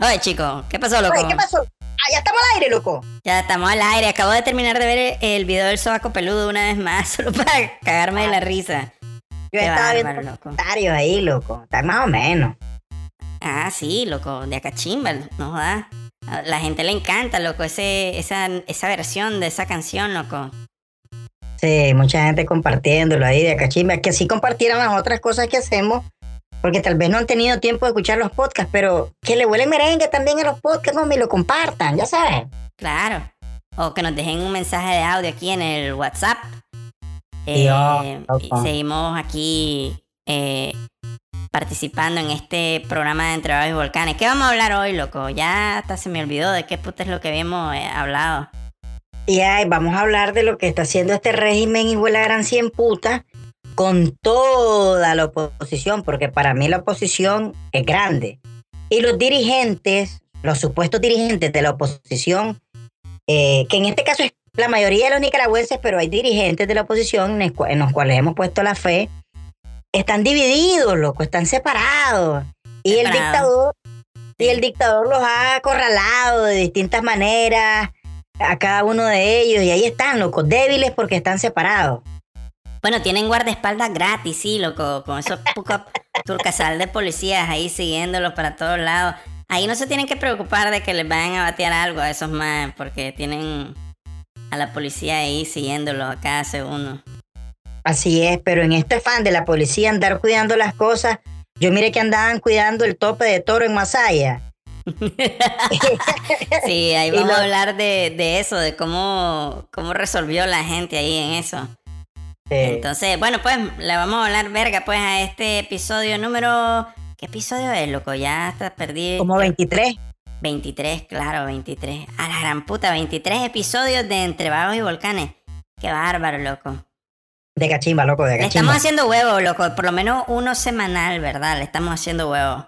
Oye, chico, ¿qué pasó, loco? Oye, ¿qué pasó? Ah, ya estamos al aire, loco. Ya estamos al aire. Acabo de terminar de ver el video del sobaco peludo una vez más, solo para cagarme de la risa. Yo Qué estaba viendo bárbaro, comentarios ahí, loco. Está más o menos. Ah, sí, loco, de acachimba, no da. A la gente le encanta, loco, ese, esa, esa versión de esa canción, loco. Sí, mucha gente compartiéndolo ahí de cachimba. Que así compartieran las otras cosas que hacemos. Porque tal vez no han tenido tiempo de escuchar los podcasts, pero que le huele merengue también a los podcasts, hombre, y lo compartan, ya sabes. Claro. O que nos dejen un mensaje de audio aquí en el WhatsApp. Dios, Eh, loco. y seguimos aquí eh, participando en este programa de Entre Vagos y Volcanes. ¿Qué vamos a hablar hoy, loco? Ya hasta se me olvidó de qué puta es lo que habíamos eh, hablado. Y ay, vamos a hablar de lo que está haciendo este régimen y la gran cien puta con toda la oposición, porque para mí la oposición es grande. Y los dirigentes, los supuestos dirigentes de la oposición, eh, que en este caso es la mayoría de los nicaragüenses, pero hay dirigentes de la oposición en, los cuales hemos puesto la fe, están divididos, loco, están separados. Y el dictador, y el dictador los ha acorralado de distintas maneras a cada uno de ellos, y ahí están, locos, débiles porque están separados. Bueno, tienen guardaespaldas gratis, sí, loco, con esos turcasal de policías ahí siguiéndolos para todos lados. Ahí no se tienen que preocupar de que les vayan a batear algo a esos más, porque tienen a la policía ahí siguiéndolos a cada segundo. Así es, pero en este fan de la policía andar cuidando las cosas, yo mire que andaban cuidando el tope de toro en Masaya. Sí, ahí vamos lo- a hablar de, de eso, de cómo, cómo resolvió la gente ahí en eso. Entonces, bueno, pues le vamos a hablar verga pues a este episodio número... ¿Qué episodio es, loco? Ya hasta perdí... como 23. 23, claro, 23. A la gran puta, 23 episodios de Entre Vagos y Volcanes. Qué bárbaro, loco. De cachimba, loco, de Le cachimba. estamos haciendo huevo, loco. Por lo menos uno semanal, ¿verdad? Le estamos haciendo huevo.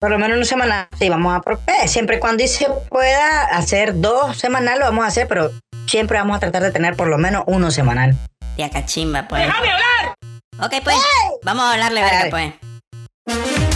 Por lo menos una semana. Sí, vamos a... eh, siempre cuando se pueda hacer dos semanal, lo vamos a hacer, pero siempre vamos a tratar de tener por lo menos uno semanal. Tía cachimba, pues. ¡Déjame hablar! Ok, pues. Vamos a hablarle verga, pues.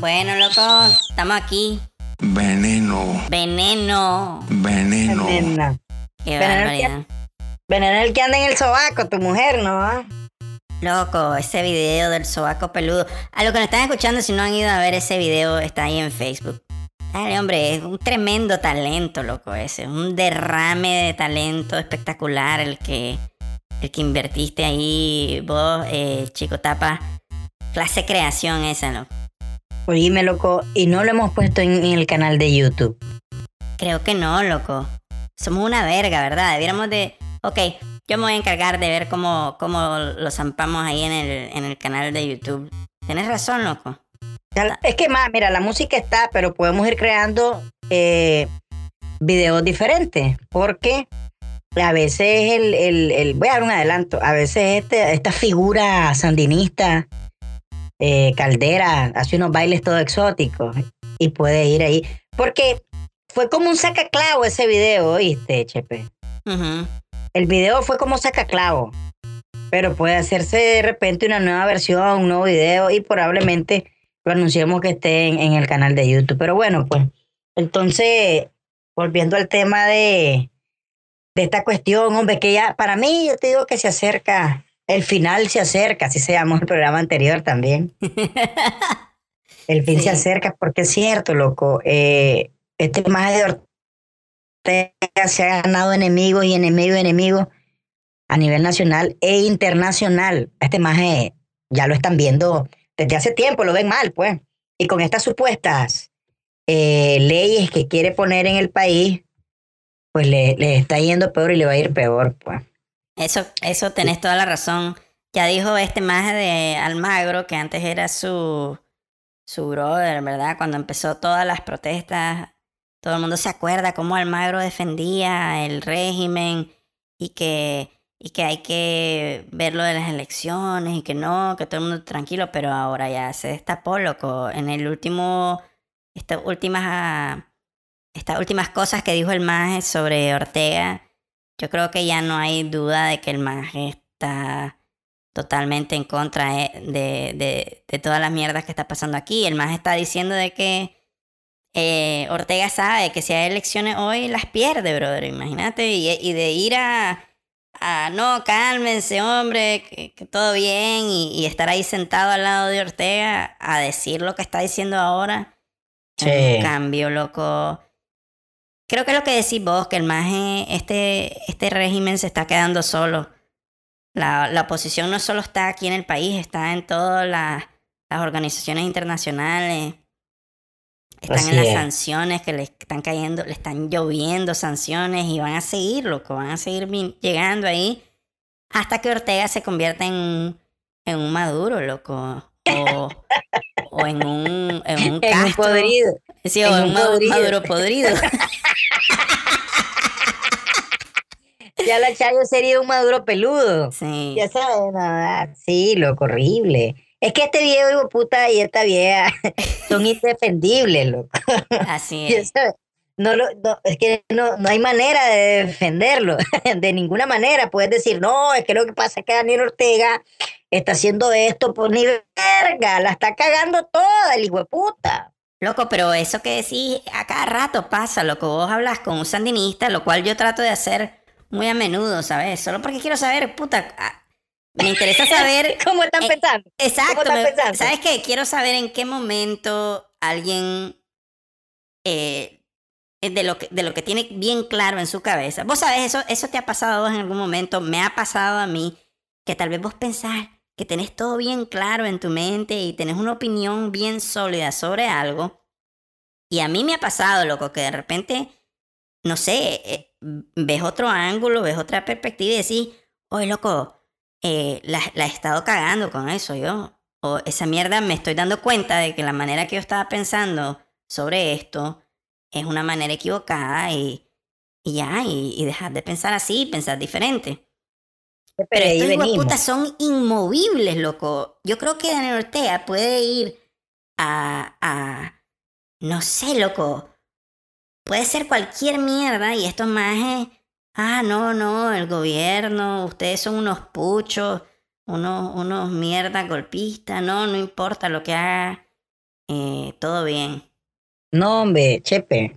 Bueno, loco, estamos aquí. Veneno, Veneno. veneno. Veneno. Qué Veneno, barbaridad. Veneno es el que anda en el sobaco, tu mujer, ¿no? Loco, ese video del sobaco peludo. A lo que nos están escuchando, si no han ido a ver ese video, está ahí en Facebook. Dale, hombre, es un tremendo talento, loco, ese. Un derrame de talento espectacular el que, el que invertiste ahí, vos, eh, Chico Tapa. Clase creación esa, loco. Oíme, loco, y no lo hemos puesto en, en el canal de YouTube. Creo que no, loco. Somos una verga, ¿verdad? Debiéramos de... Ok, yo me voy a encargar de ver cómo, cómo lo zampamos ahí en el, en el canal de YouTube. Tienes razón, loco. Es que más, mira, la música está, pero podemos ir creando eh, videos diferentes, porque a veces el, el- el- voy a dar un adelanto, a veces este, esta figura sandinista, eh, Caldera, hace unos bailes todo exóticos y puede ir ahí, porque fue como un sacaclavo ese video, ¿oíste, Chepe? El video fue como sacaclavo, pero puede hacerse de repente una nueva versión, un nuevo video y probablemente lo anunciemos que esté en, en el canal de YouTube. Pero bueno, pues, entonces, volviendo al tema de, de esta cuestión, hombre, que ya, para mí, yo te digo que se acerca, el final se acerca, así se llamó el programa anterior también. El fin Sí. se acerca porque es cierto, loco. eh, este más de Ortega se ha ganado enemigos y enemigos y enemigos a nivel nacional e internacional. Este más ya lo están viendo desde hace tiempo, lo ven mal, pues. Y con estas supuestas eh, leyes que quiere poner en el país, pues le, le está yendo peor y le va a ir peor, pues. Eso, eso tenés toda la razón. Ya dijo este maje de Almagro que antes era su, su brother, ¿verdad? Cuando empezó todas las protestas, todo el mundo se acuerda cómo Almagro defendía el régimen y que, y que hay que ver lo de las elecciones y que no, que todo el mundo tranquilo, pero ahora ya se destapó, loco. En el último, estas últimas, estas últimas cosas que dijo el MAGE sobre Ortega, yo creo que ya no hay duda de que el MAGE está totalmente en contra de, de, de, todas las mierdas que está pasando aquí. El MAGE está diciendo de que eh, Ortega sabe que si hay elecciones hoy las pierde, brother, imagínate, y, y de ir a no, cálmense, hombre, que, todo bien, y, estar ahí sentado al lado de Ortega a decir lo que está diciendo ahora. Sí. cambio, loco. Creo que es lo que decís vos, que el maje, este, este régimen se está quedando solo. La, la oposición no solo está aquí en el país, está en todas las organizaciones internacionales. Están en las sanciones que le están cayendo, le están lloviendo sanciones y van a seguir, loco, van a seguir llegando ahí hasta que Ortega se convierta en, en un maduro, loco. O, o en un, en un, en podrido. Sí, o en un, maduro podrido. ya la Chayo sería un maduro peludo. Sí. Ya sabes, nada. Sí, loco, horrible. Es que este viejo hijo puta y esta vieja son indefendibles, loco. Así es. No, lo, es que no, no hay manera de defenderlo, de ninguna manera. Puedes decir, no, es que lo que pasa es que Daniel Ortega está haciendo esto por ni verga, la está cagando toda el hijo de puta. Loco, pero eso que decís a cada rato pasa, loco. Vos hablas con un sandinista, lo cual yo trato de hacer muy a menudo, ¿sabes? Solo porque quiero saber, puta, me interesa saber... ¿Cómo están eh, pensando? Exacto. ¿Sabes qué? Quiero saber en qué momento alguien... Eh, de lo, que, de lo que tiene bien claro en su cabeza. Vos sabés, eso, eso te ha pasado a vos en algún momento, me ha pasado a mí, que tal vez vos pensás que tenés todo bien claro en tu mente y tenés una opinión bien sólida sobre algo. Y a mí me ha pasado, loco, que de repente, no sé, eh, ves otro ángulo, ves otra perspectiva y decís, oye, loco, eh, la, he estado cagando con eso yo. O esa mierda me estoy dando cuenta de que la manera que yo estaba pensando sobre esto es una manera equivocada y, y ya, y, y dejar de pensar así, pensar diferente. Pero, estos putas son inmovibles, loco. Yo creo que Daniel Ortega puede ir a, a, no sé, loco. Puede ser cualquier mierda y estos majes ah, no, no, el gobierno, ustedes son unos puchos, unos, unos mierda golpistas, no, no importa lo que haga, eh, todo bien. No, hombre, Chepe.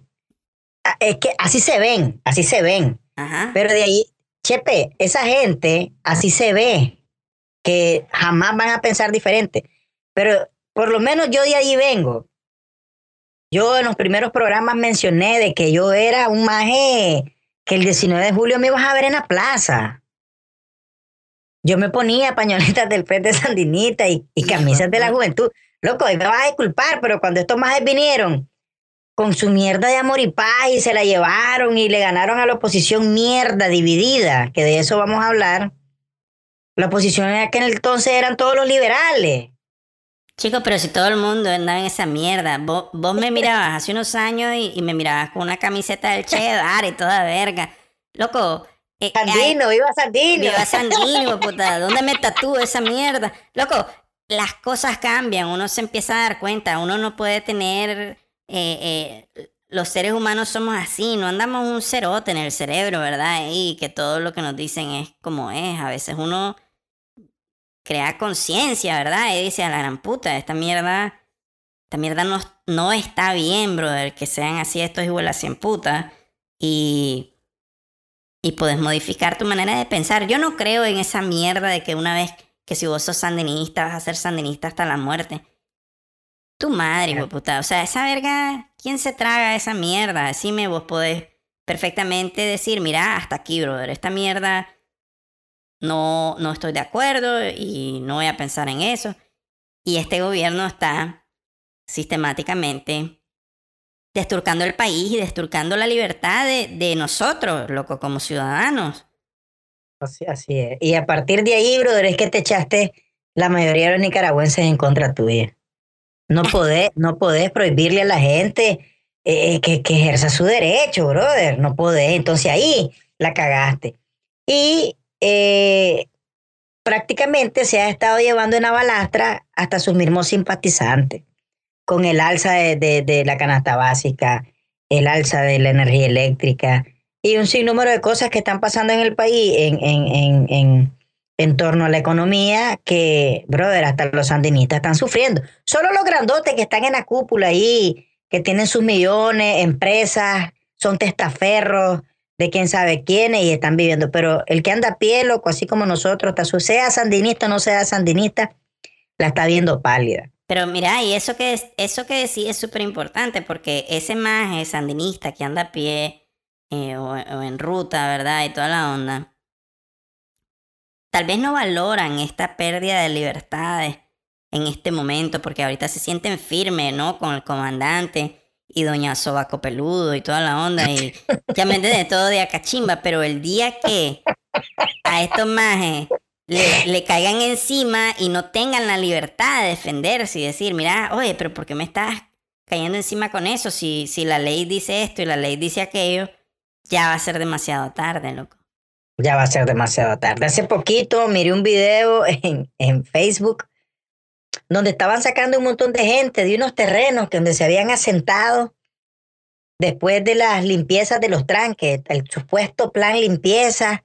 Ah, es que así se ven, así se ven. Ajá. Pero de ahí, Chepe, esa gente así se ve, que jamás van a pensar diferente. Pero por lo menos yo de ahí vengo. Yo en los primeros programas mencioné de que yo era un maje que el 19 de julio me ibas a ver en la plaza. Yo me ponía pañoletas del Frente Sandinita y, y camisas de la juventud. Loco, y me vas a disculpar, pero cuando estos más vinieron con su mierda de amor y paz y se la llevaron y le ganaron a la oposición mierda dividida, que de eso vamos a hablar. La oposición en aquel entonces eran todos los liberales. Chico, pero si todo el mundo andaba en esa mierda, vos, me mirabas hace unos años y, me mirabas con una camiseta del Che y toda verga. Loco. Eh, Sandino, viva Sandino. Viva Sandino, puta. ¿Dónde me tatúo esa mierda? Loco, las cosas cambian, uno se empieza a dar cuenta, uno no puede tener... Eh, eh, los seres humanos somos así, no andamos un cerote en el cerebro, ¿verdad? Y que todo lo que nos dicen es como es. A veces uno crea conciencia, ¿verdad? Y dice a la gran puta, esta mierda, esta mierda no, no está bien, brother, que sean así estos igual a cien putas. Y, y puedes modificar tu manera de pensar. Yo no creo en esa mierda de que una vez que si vos sos sandinista vas a ser sandinista hasta la muerte. Tu madre, hijo puta. O sea, esa verga, ¿quién se traga esa mierda? Decime, vos podés perfectamente decir, mira, hasta aquí, brother, esta mierda no, no estoy de acuerdo y no voy a pensar en eso. Y este gobierno está sistemáticamente desturcando el país y desturcando la libertad de, de nosotros, loco, como ciudadanos. Así, así es. Y a partir de ahí, brother, es que te echaste la mayoría de los nicaragüenses en contra tuya. No podés, no podés prohibirle a la gente eh, que, que ejerza su derecho, brother. No podés. Entonces ahí la cagaste. Y eh, prácticamente se ha estado llevando en la balastra hasta sus mismos simpatizantes, con el alza de, de, de la canasta básica, el alza de la energía eléctrica y un sinnúmero de cosas que están pasando en el país en, en, en, en, en torno a la economía que, brother, hasta los sandinistas están sufriendo. Solo los grandotes que están en la cúpula ahí, que tienen sus millones, empresas, son testaferros de quién sabe quiénes y están viviendo. Pero el que anda a pie, loco, así como nosotros, sea sandinista o no sea sandinista, la está viendo pálida. Pero mira, y eso que, es, eso que decís es súper importante porque ese maje sandinista que anda a pie eh, o en ruta, ¿verdad? Y toda la onda, tal vez no valoran esta pérdida de libertades en este momento porque ahorita se sienten firmes, ¿no? Con el comandante y Doña Sobaco Peludo y toda la onda y ya me de todo de acachimba, pero el día que a estos majes le, le, caigan encima y no tengan la libertad de defenderse y decir, mira, oye, pero ¿por qué me estás cayendo encima con eso? Si, si la ley dice esto y la ley dice aquello, ya va a ser demasiado tarde, loco. Ya va a ser demasiado tarde. Hace poquito miré un video en, en Facebook donde estaban sacando un montón de gente de unos terrenos que donde se habían asentado después de las limpiezas de los tranques, el supuesto plan limpieza.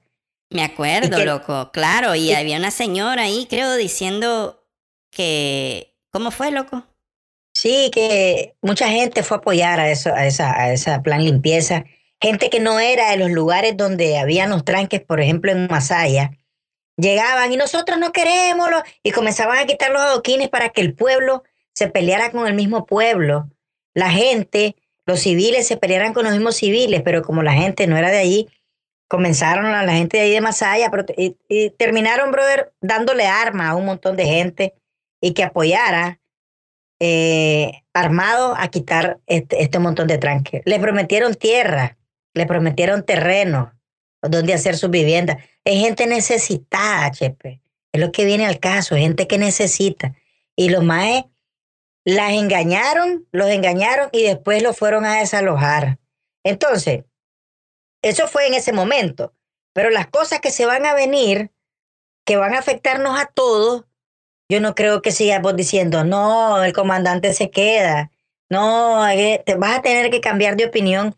Me acuerdo, que, loco, claro, y, y había una señora ahí, creo, diciendo que... ¿Cómo fue, loco? Sí, que mucha gente fue a apoyar a, eso, a, esa, a esa plan limpieza. Gente que no era de los lugares donde habían los tranques, por ejemplo, en Masaya, llegaban y nosotros no queremos y comenzaban a quitar los adoquines para que el pueblo se peleara con el mismo pueblo. La gente, los civiles se pelearan con los mismos civiles, pero como la gente no era de allí, comenzaron a la gente de ahí de Masaya y, y terminaron, brother, dándole arma a un montón de gente y que apoyara eh, armado a quitar este, este montón de tranques. Le prometieron tierra, le prometieron terreno donde hacer sus viviendas. Es gente necesitada, Chepe. Es lo que viene al caso, gente que necesita. Y los maes las engañaron, los engañaron y después los fueron a desalojar. Entonces, eso fue en ese momento. Pero las cosas que se van a venir, que van a afectarnos a todos, yo no creo que sigamos diciendo, no, el comandante se queda. No, te vas a tener que cambiar de opinión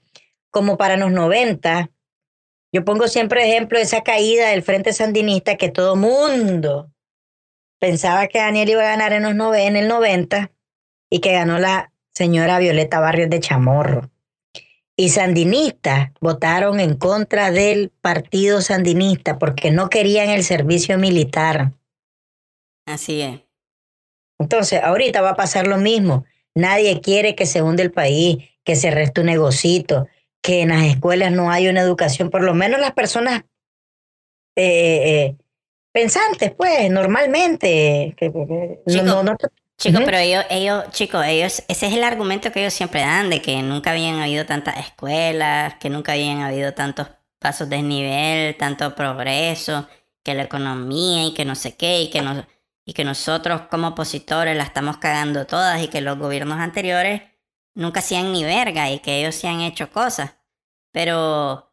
como para los 90, yo pongo siempre ejemplo de esa caída del Frente Sandinista que todo mundo pensaba que Daniel iba a ganar en, los en el 90 y que ganó la señora Violeta Barrios de Chamorro. Y sandinistas votaron en contra del partido sandinista porque no querían el servicio militar. Así es. Entonces, ahorita va a pasar lo mismo. Nadie quiere que se hunde el país, que se reste un negocito, que en las escuelas no hay una educación, por lo menos las personas eh, eh, pensantes, pues, normalmente. Que, chico, no, no, chico uh -huh. pero ellos, ellos, chicos, ellos, ese es el argumento que ellos siempre dan, de que nunca habían habido tantas escuelas, que nunca habían habido tantos pasos de nivel, tanto progreso, que la economía y que no sé qué, y que, no, y que nosotros como opositores la estamos cagando todas y que los gobiernos anteriores nunca hacían ni verga y que ellos se han hecho cosas. Pero.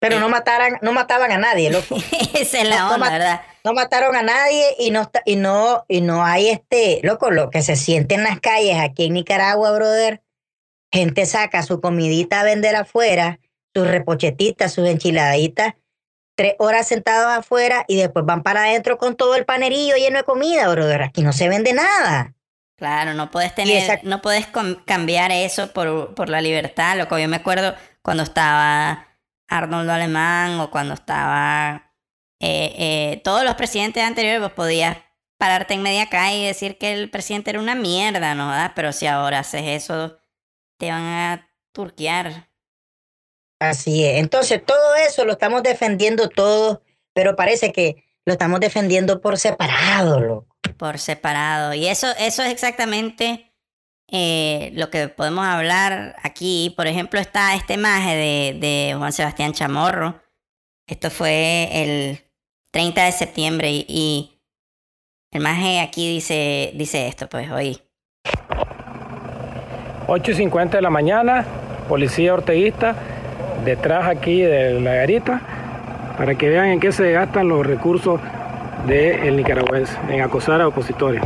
Pero eh, no mataran, no mataban a nadie, loco. Esa es la onda, no, ¿verdad? No mataron a nadie y no, y no, y no hay este, loco, lo que se siente en las calles aquí en Nicaragua, brother. Gente saca su comidita a vender afuera, sus repochetitas, sus enchiladitas, tres horas sentados afuera y después van para adentro con todo el panerillo lleno de comida, brother. Aquí no se vende nada. Claro, no puedes tener, esa... no puedes cambiar eso por, por la libertad. Loco, yo me acuerdo cuando estaba Arnoldo Alemán o cuando estaba eh, eh, todos los presidentes anteriores, vos podías pararte en media calle y decir que el presidente era una mierda, ¿no? Pero si ahora haces eso, te van a turquear. Así es. Entonces, todo eso lo estamos defendiendo todos, pero parece que lo estamos defendiendo por separado, loco por separado. Y eso, eso es exactamente eh, lo que podemos hablar aquí. Por ejemplo, está este maje de, Juan Sebastián Chamorro. Esto fue el 30 de septiembre y, y el maje aquí dice, dice esto, pues hoy. 8.50 de la mañana, policía orteguista, detrás aquí de la garita, para que vean en qué se gastan los recursos del nicaragüense, en acosar a opositores.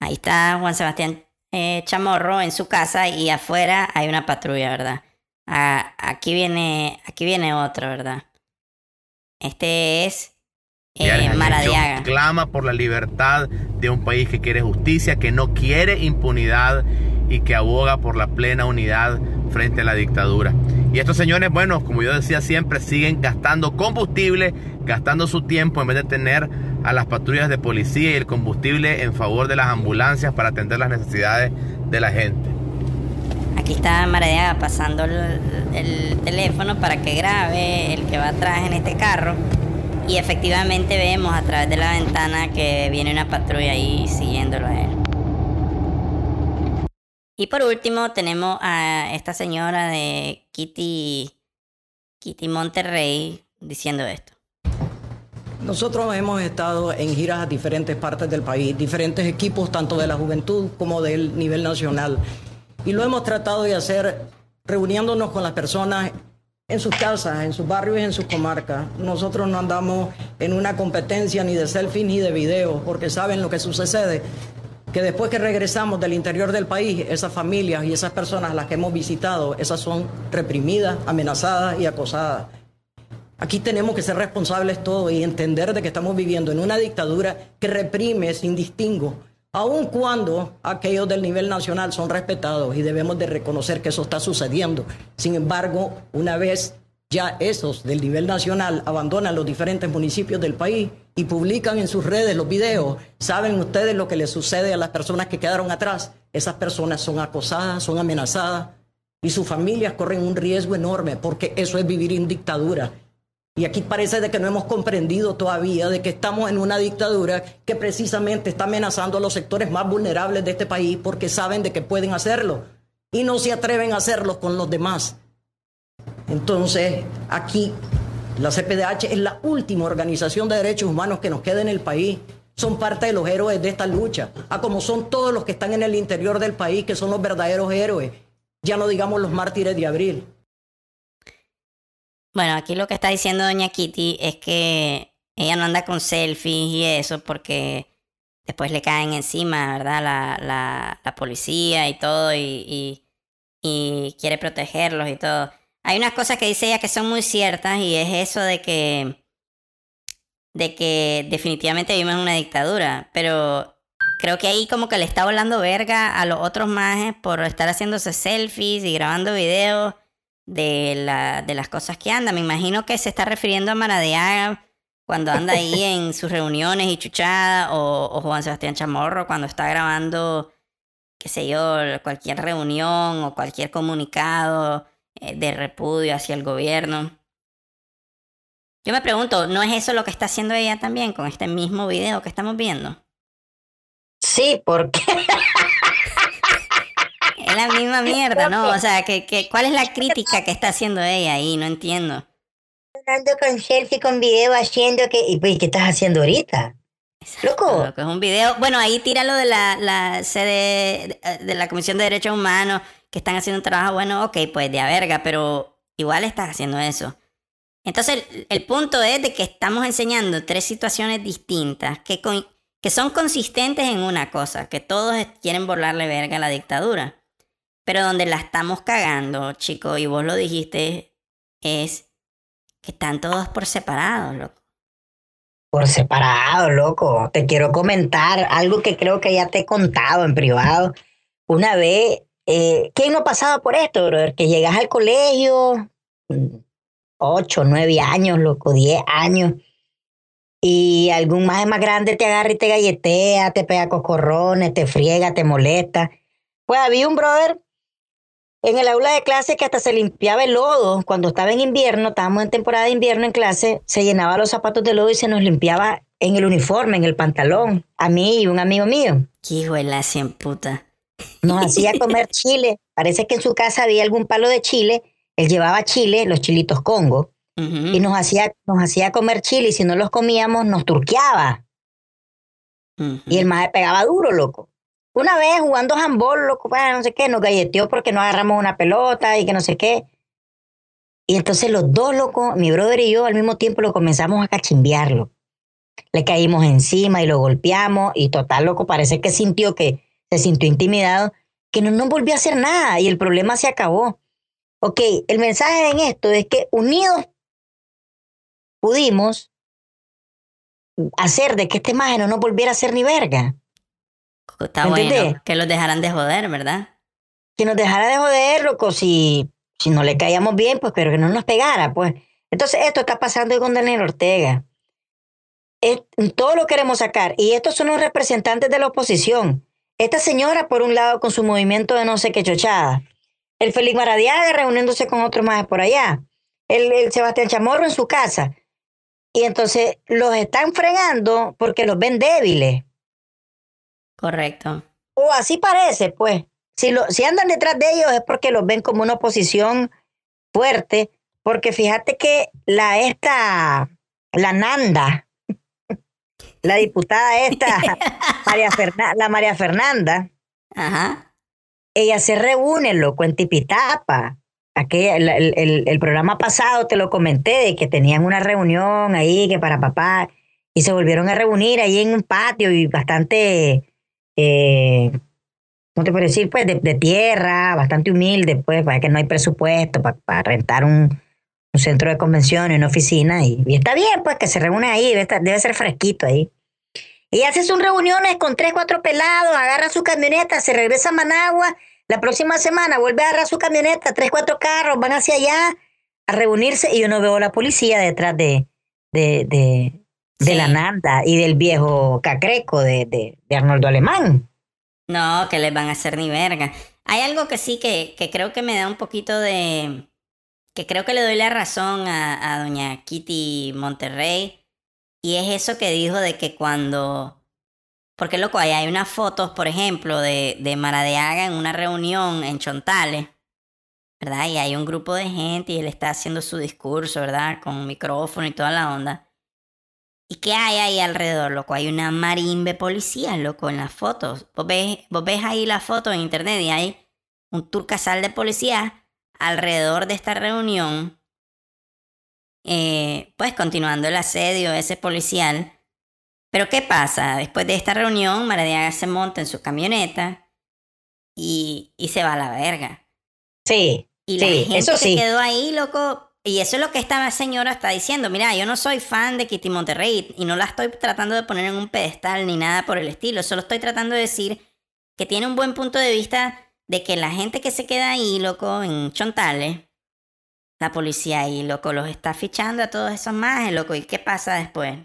Ahí está Juan Sebastián eh, Chamorro en su casa y afuera hay una patrulla, ¿verdad? Ah, aquí viene, aquí viene otro, ¿verdad? Este es eh, Maradiaga. Clama por la libertad de un país que quiere justicia, que no quiere impunidad y que aboga por la plena unidad frente a la dictadura. Y estos señores, bueno, como yo decía siempre, siguen gastando combustible, gastando su tiempo en vez de tener a las patrullas de policía y el combustible en favor de las ambulancias para atender las necesidades de la gente. Aquí está Maradiaga pasando el, el teléfono para que grabe el que va atrás en este carro. Y efectivamente vemos a través de la ventana que viene una patrulla ahí siguiéndolo a él. Y por último tenemos a esta señora de Kitty, Kitty Monterrey diciendo esto. Nosotros hemos estado en giras a diferentes partes del país, diferentes equipos tanto de la juventud como del nivel nacional. Y lo hemos tratado de hacer reuniéndonos con las personas en sus casas, en sus barrios y en sus comarcas. Nosotros no andamos en una competencia ni de selfie ni de video, porque saben lo que sucede que después que regresamos del interior del país, esas familias y esas personas a las que hemos visitado, esas son reprimidas, amenazadas y acosadas. Aquí tenemos que ser responsables todos y entender de que estamos viviendo en una dictadura que reprime sin distingo, aun cuando aquellos del nivel nacional son respetados y debemos de reconocer que eso está sucediendo. Sin embargo, una vez ya esos del nivel nacional abandonan los diferentes municipios del país y publican en sus redes los videos. ¿Saben ustedes lo que les sucede a las personas que quedaron atrás? Esas personas son acosadas, son amenazadas y sus familias corren un riesgo enorme porque eso es vivir en dictadura. Y aquí parece de que no hemos comprendido todavía de que estamos en una dictadura que precisamente está amenazando a los sectores más vulnerables de este país porque saben de que pueden hacerlo y no se atreven a hacerlo con los demás. Entonces, aquí la CPDH es la última organización de derechos humanos que nos queda en el país. Son parte de los héroes de esta lucha, a como son todos los que están en el interior del país, que son los verdaderos héroes. Ya no digamos los mártires de abril. Bueno, aquí lo que está diciendo Doña Kitty es que ella no anda con selfies y eso porque después le caen encima, ¿verdad? La, la, policía y todo y, y quiere protegerlos y todo. Hay unas cosas que dice ella que son muy ciertas y es eso de que de que definitivamente vivimos en una dictadura, pero creo que ahí como que le está volando verga a los otros majes por estar haciéndose selfies y grabando videos de, la, de las cosas que anda. Me imagino que se está refiriendo a Maradeaga cuando anda ahí en sus reuniones y chuchada, o, o Juan Sebastián Chamorro cuando está grabando, qué sé yo, cualquier reunión o cualquier comunicado de repudio hacia el gobierno. Yo me pregunto, ¿no es eso lo que está haciendo ella también con este mismo video que estamos viendo? Sí, porque es la misma mierda, ¿no? O sea, que, que, ¿cuál es la crítica que está haciendo ella ahí? No entiendo. Ando con selfie, con video, haciendo que... ¿Y pues, qué estás haciendo ahorita? Loco. Loco, es un video. Bueno, ahí tíralo de la, la sede de la Comisión de Derechos Humanos que están haciendo un trabajo bueno, ok, pues de a verga, pero igual estás haciendo eso. Entonces, el, punto es de que estamos enseñando tres situaciones distintas que, que son consistentes en una cosa, que todos quieren borrarle verga a la dictadura. Pero donde la estamos cagando, chico, y vos lo dijiste, es que están todos por separado, loco. Por separado, loco. Te quiero comentar algo que creo que ya te he contado en privado. Una vez eh, ¿Quién no ha pasado por esto, brother? Que llegas al colegio, 8, 9 años, loco, 10 años, y algún más más grande te agarra y te galletea, te pega coscorrones, te friega, te molesta. Pues había un brother en el aula de clase que hasta se limpiaba el lodo. Cuando estaba en invierno, estábamos en temporada de invierno en clase, se llenaba los zapatos de lodo y se nos limpiaba en el uniforme, en el pantalón, a mí y un amigo mío. Qué hijo de la cien puta. Nos hacía comer chile. Parece que en su casa había algún palo de chile. Él llevaba chile, los chilitos Congo, y nos hacía, nos hacía comer chile. Y si no los comíamos, nos turqueaba. Y el más pegaba duro, loco. Una vez jugando handball, loco, no sé qué, nos galleteó porque no agarramos una pelota y que no sé qué. Y entonces los dos, loco, mi brother y yo al mismo tiempo lo comenzamos a cachimbiarlo. Le caímos encima y lo golpeamos y total, loco, parece que sintió que se sintió intimidado, que no nos volvió a hacer nada y el problema se acabó. Ok, el mensaje en esto es que unidos pudimos hacer de que este maje no nos volviera a hacer ni verga. Está ¿Entendés? bueno que los dejaran de joder, ¿verdad? Que nos dejara de joder, loco, si, si no le caíamos bien, pues, pero que no nos pegara, pues. Entonces, esto está pasando con Daniel Ortega. Es- todo lo queremos sacar. Y estos son los representantes de la oposición. Esta señora, por un lado, con su movimiento de no sé qué chochada. El Félix Maradiaga reuniéndose con otros más por allá. El, el Sebastián Chamorro en su casa. Y entonces los están fregando porque los ven débiles. Correcto. O así parece, pues. Si, lo, si andan detrás de ellos es porque los ven como una oposición fuerte. Porque fíjate que la esta, la Nanda, la diputada esta, María Ferna- la María Fernanda, Ajá. ella se reúne, loco, en Tipitapa. Aquella, el, el- el- el programa pasado te lo comenté de que tenían una reunión ahí que para papá y se volvieron a reunir ahí en un patio y bastante, eh, ¿cómo te puedo decir? Pues de, de tierra, bastante humilde, pues, para que no hay presupuesto para, para rentar un, un centro de convenciones, una oficina y, y está bien, pues, que se reúne ahí, debe, estar- debe ser fresquito ahí. Y hace sus reuniones con tres, cuatro pelados, agarra su camioneta, se regresa a Managua. La próxima semana vuelve a agarrar su camioneta, tres, cuatro carros, van hacia allá a reunirse y yo no veo a la policía detrás de, de, de, de Sí. la Nanda y del viejo Cacreco de, de, de Arnoldo Alemán. No, que les van a hacer ni verga. Hay algo que sí que, que creo que me da un poquito de... que creo que le doy la razón a, doña Kitty Monterrey. Y es eso que dijo de que cuando... Porque loco, hay unas fotos, por ejemplo, de, de Maradeaga en una reunión en Chontales, ¿verdad? Y hay un grupo de gente y él está haciendo su discurso, ¿verdad? Con micrófono y toda la onda. ¿Y qué hay ahí alrededor, loco? Hay una marimbe policía, loco, en las fotos. Vos ves, vos ves ahí la foto en internet y hay un turcasal de policía alrededor de esta reunión. eh, pues continuando el asedio ese policial. Pero ¿qué pasa? Después de esta reunión, Maradiaga se monta en su camioneta y, y se va a la verga. Sí, Y la Sí, gente eso se sí. quedó ahí, loco. Y eso es lo que esta señora está diciendo. Mira, yo no soy fan de Kitty Monterrey y no la estoy tratando de poner en un pedestal ni nada por el estilo. Solo estoy tratando de decir que tiene un buen punto de vista de que la gente que se queda ahí, loco, en Chontales, la policía ahí, loco, los está fichando a todos esos majes, loco. ¿Y qué pasa después?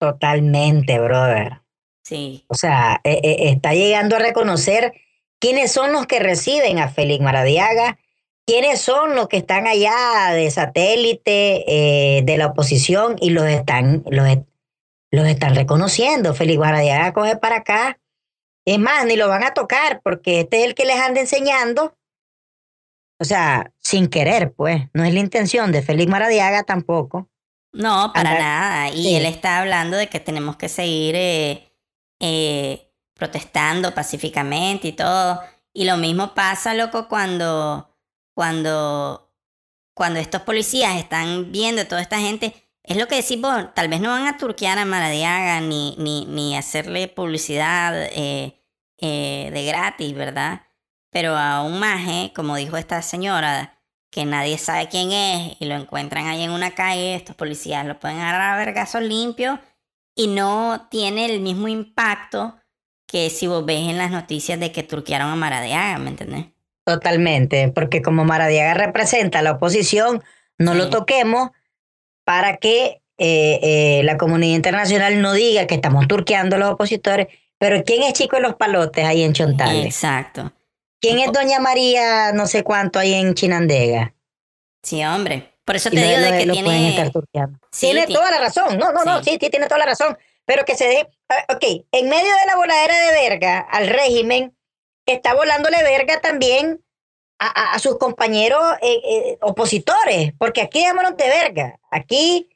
totalmente, brother. Sí, O sea, eh, eh, está llegando a reconocer quiénes son los que reciben a Félix Maradiaga, quiénes son los que están allá de satélite, eh, de la oposición, y los están, los, los están reconociendo. Félix Maradiaga coge para acá. Es más, ni lo van a tocar, porque este es el que les anda enseñando. O sea, sin querer, pues. No es la intención de Félix Maradiaga tampoco. No, para Andar- nada. Y sí. él está hablando de que tenemos que seguir eh, eh, protestando pacíficamente y todo. Y lo mismo pasa, loco, cuando, cuando, cuando estos policías están viendo a toda esta gente. Es lo que decís vos, tal vez no van a turquear a Maradiaga ni, ni, ni hacerle publicidad eh, eh, de gratis, ¿verdad? Pero aún más, ¿eh? como dijo esta señora, que nadie sabe quién es y lo encuentran ahí en una calle, estos policías lo pueden agarrar a vergazos limpios y no tiene el mismo impacto que si vos ves en las noticias de que turquearon a Maradiaga, ¿me entendés? Totalmente, porque como Maradiaga representa a la oposición, no lo toquemos para que eh, eh, la comunidad internacional no diga que estamos turqueando a los opositores. Pero ¿quién es Chico de los Palotes ahí en Chontales? Exacto. ¿Quién es Doña María no sé cuánto ahí en Chinandega? Sí, hombre. Por eso te digo lo- de que lo pueden estar tiene... turqueando. Sí, tiene ti- toda la razón. No, no, no, Sí. sí, tiene toda la razón. Pero que se deje. Ok, en medio de la voladera de verga al régimen, está volándole verga también a, a- sus compañeros eh, eh, opositores, porque aquí démonos de verga. Aquí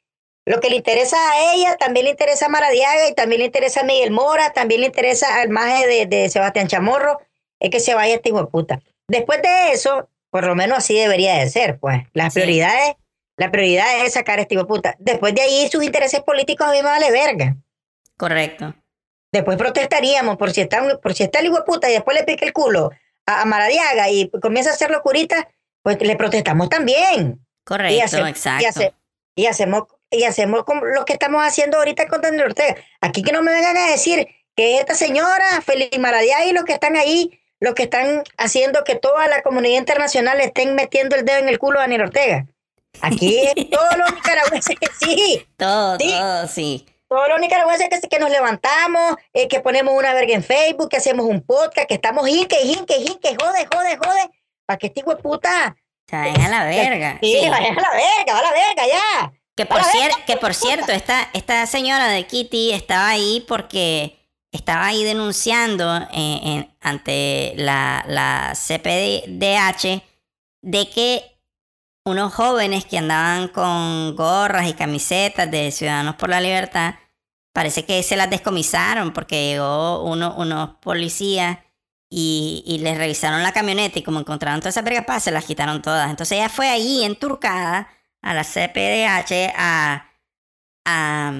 lo que le interesa a ella también le interesa a Maradiaga y también le interesa a Miguel Mora, también le interesa al maje de, de Sebastián Chamorro, es que se vaya este hijo de puta. Después de eso, por lo menos así debería de ser, pues. Las Sí. prioridades La prioridad es sacar a este hijo de puta. Después de ahí, sus intereses políticos a mí me vale verga. Correcto. Después protestaríamos por si está, por si está el hijo de puta y después le pica el culo a, a Maradiaga y comienza a hacer locurita, pues le protestamos también. Correcto, y, exacto. y hace- y hacemos y hacemos como lo que estamos haciendo ahorita con Daniel Ortega. Aquí que no me vengan a decir que esta señora, Feliz Maradiaga y los que están ahí, los que están haciendo que toda la comunidad internacional estén metiendo el dedo en el culo a Daniel Ortega. Aquí es todos los nicaragüenses que sí, Todo, Sí. todo, sí. Todos los nicaragüenses que, que nos levantamos, eh, que ponemos una verga en Facebook, que hacemos un podcast, que estamos hinque, hinque, hinque, jode, jode, jode, para que este hijo de puta, O sea, es a la verga. sí, sí. vaya a la verga, va a la verga ya. Que por, cier- verga, que por cierto, esta, esta señora de Kitty estaba ahí porque estaba ahí denunciando eh, en- ante la, la CPDH de que unos jóvenes que andaban con gorras y camisetas de Ciudadanos por la Libertad, parece que se las descomisaron porque llegó uno, unos policías y, y les revisaron la camioneta y como encontraron todas esas vergas, se las quitaron todas. Entonces ella fue ahí enturcada a la CPDH a, a,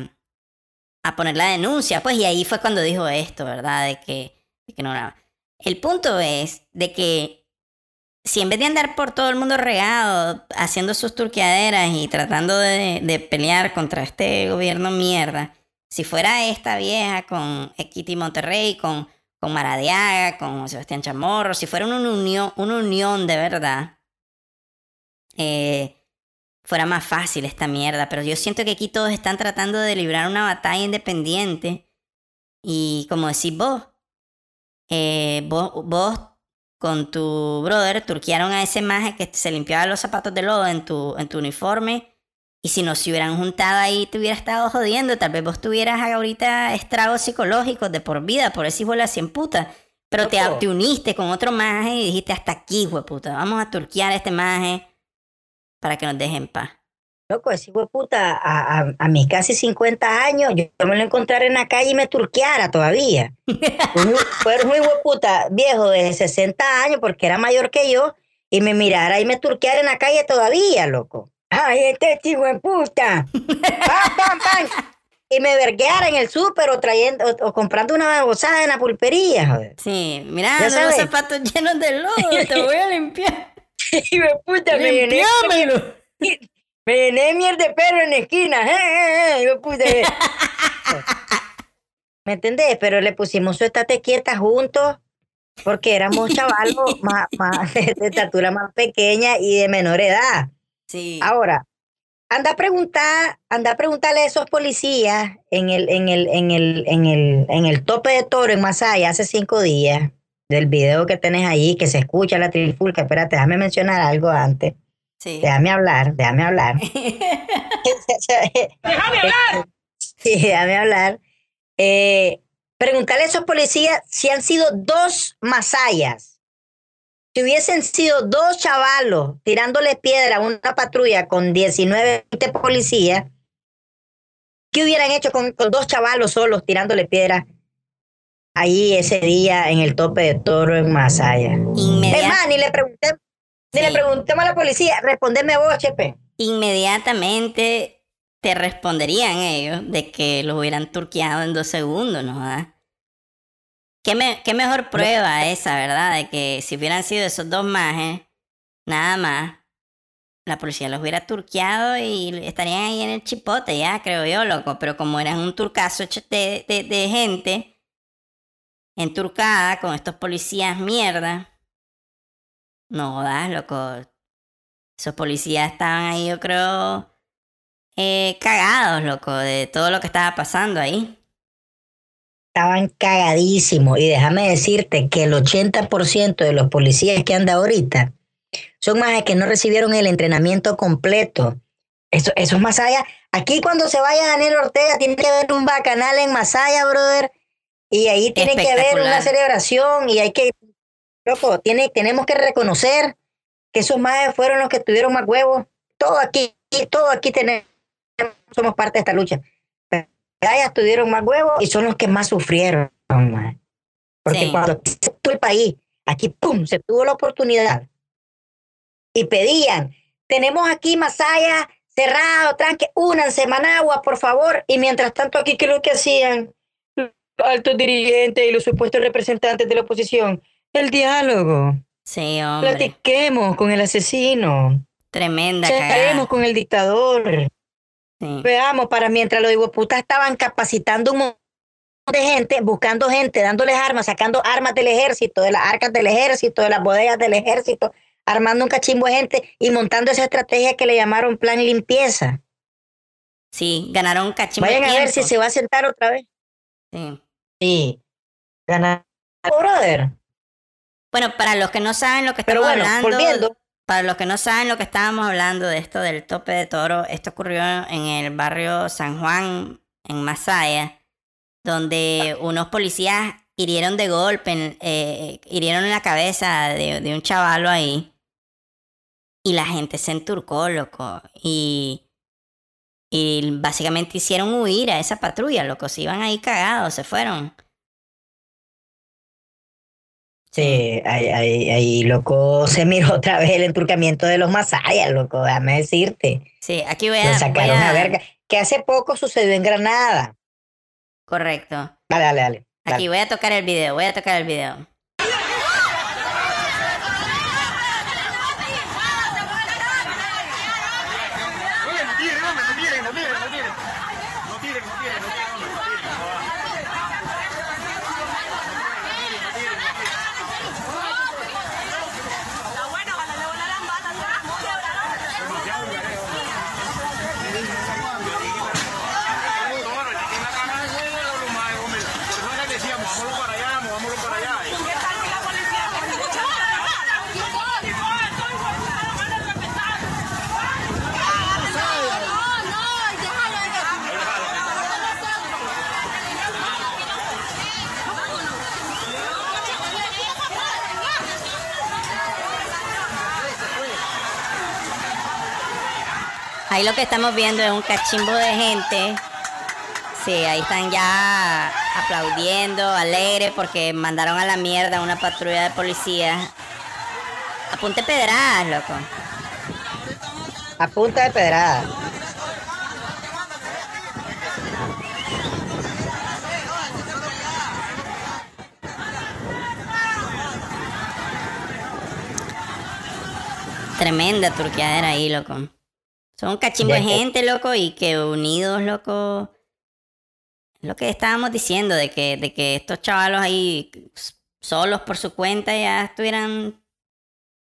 a poner la denuncia, pues, y ahí fue cuando dijo esto, ¿verdad? De que, de que no era. El punto es de que si en vez de andar por todo el mundo regado, haciendo sus turqueaderas y tratando de, de pelear contra este gobierno mierda, si fuera esta vieja con Equity Monterrey, con, con Maradiaga, con Sebastián Chamorro, si fuera una unión, una unión de verdad, eh, fuera más fácil esta mierda. Pero yo siento que aquí todos están tratando de librar una batalla independiente. Y como decís vos, eh, vos, vos con tu brother turquearon a ese maje que se limpiaba los zapatos de lodo en tu, en tu uniforme. Y si no se hubieran juntado ahí, te hubiera estado jodiendo. Tal vez vos tuvieras ahorita estragos psicológicos de por vida, por eso hijo de la cien puta. Pero te, te uniste con otro maje y dijiste hasta aquí, puta. Vamos a turquear a este maje para que nos deje en paz. Loco, ese hijo de puta, a, a, a mis casi 50 años, yo, me lo encontrara en la calle y me turqueara todavía. fuera un hijo de puta viejo de 60 años, porque era mayor que yo, y me mirara y me turqueara en la calle todavía, loco. Ay, este hijo de puta. Pam, pam, pam. Y me vergueara en el súper o trayendo, o, o comprando una babosada en la pulpería, joder. Sí, mira, Ya los zapatos llenos de lodo, te voy a limpiar. Hijo de puta, Limpiámelo. me de mierda de perro en la esquina. Eh, eh, eh, hijo de puta. ¿Me entendés? Pero le pusimos su estate quieta juntos porque éramos chavalos más, de estatura más pequeña y de menor edad. Sí. Ahora, anda a preguntar, anda a preguntarle a esos policías en el, en el, en el, en el, en el tope de toro en Masaya hace cinco días, del video que tenés ahí, que se escucha la trifulca. Espérate, déjame mencionar algo antes. Sí. Déjame hablar, déjame hablar. déjame hablar. Sí, déjame hablar. Eh, preguntarle a esos policías si han sido dos masayas. Si hubiesen sido dos chavalos tirándole piedra a una patrulla con 19 20 policías, ¿qué hubieran hecho con, con dos chavalos solos tirándole piedra ahí ese día en el tope de toro en Masaya? Es más, ni le pregunté, ni le Sí. preguntemos a la policía, respondeme vos, Chepe. inmediatamente te responderían ellos de que los hubieran turqueado en dos segundos, ¿no? ¿Ah? ¿Qué, me- qué mejor prueba esa, verdad? De que si hubieran sido esos dos majes, nada más, la policía los hubiera turqueado y estarían ahí en el chipote, ya, creo yo, loco. Pero como eran un turcazo hecho de, de, de gente enturcada con estos policías mierda, no jodas, loco. Esos policías estaban ahí, yo creo, eh, cagados, loco, de todo lo que estaba pasando ahí. Estaban cagadísimos. Y déjame decirte que el 80% de los policías que anda ahorita son más que no recibieron el entrenamiento completo. Eso, eso es Masaya. Aquí cuando se vaya Daniel Ortega tiene que haber un bacanal en Masaya, brother. Y ahí tiene que haber una celebración y hay que, loco, tiene, tenemos que reconocer que esos más fueron los que tuvieron más huevos. Todo aquí, todo aquí tenemos, somos parte de esta lucha. Ellas tuvieron más huevos y son los que más sufrieron. Porque Sí. cuando se tuvo el país, aquí, ¡pum!, se tuvo la oportunidad. Y pedían, tenemos aquí Masaya cerrado, tranque, únanse, Managua, por favor. Y mientras tanto aquí, ¿qué es lo que hacían? Los altos dirigentes y los supuestos representantes de la oposición. El diálogo. Sí, hombre. Platiquemos con el asesino. Tremenda cagada. con el dictador. Sí. Veamos, para mientras los putas estaban capacitando un montón de gente, buscando gente, dándoles armas, sacando armas del ejército, de las arcas del ejército, de las bodegas del ejército, armando un cachimbo de gente y montando esa estrategia que le llamaron plan limpieza. Sí, ganaron un cachimbo Vayan a ver si se va a sentar otra vez. Sí. Sí. Ganar. brother. Bueno, para los que no saben lo que estamos bueno, hablando, volviendo. para los que no saben lo que estábamos hablando de esto del tope de toro, esto ocurrió en el barrio San Juan, en Masaya, donde unos policías hirieron de golpe, eh, hirieron en la cabeza de, de un chavalo ahí. Y la gente se enturcó, loco. Y, y básicamente hicieron huir a esa patrulla, loco. Se iban ahí cagados, se fueron. Sí, ahí, ahí, ahí, loco, se miró otra vez el enturcamiento de los masayas, loco, déjame decirte. Sí, aquí voy a... Voy sacaron a- a verga. Que hace poco sucedió en Granada. Correcto. Dale, dale, dale. dale. Aquí voy a tocar el video, voy a tocar el video. Ahí lo que estamos viendo es un cachimbo de gente. Sí, ahí están ya aplaudiendo, alegres, porque mandaron a la mierda a una patrulla de policía. Apunte pedradas, loco. A punta de pedrada. Tremenda turqueadera ahí, loco. Son cachimbo de gente, loco, y que unidos, loco. es Lo que estábamos diciendo, de que, de que estos chavalos ahí solos por su cuenta ya estuvieran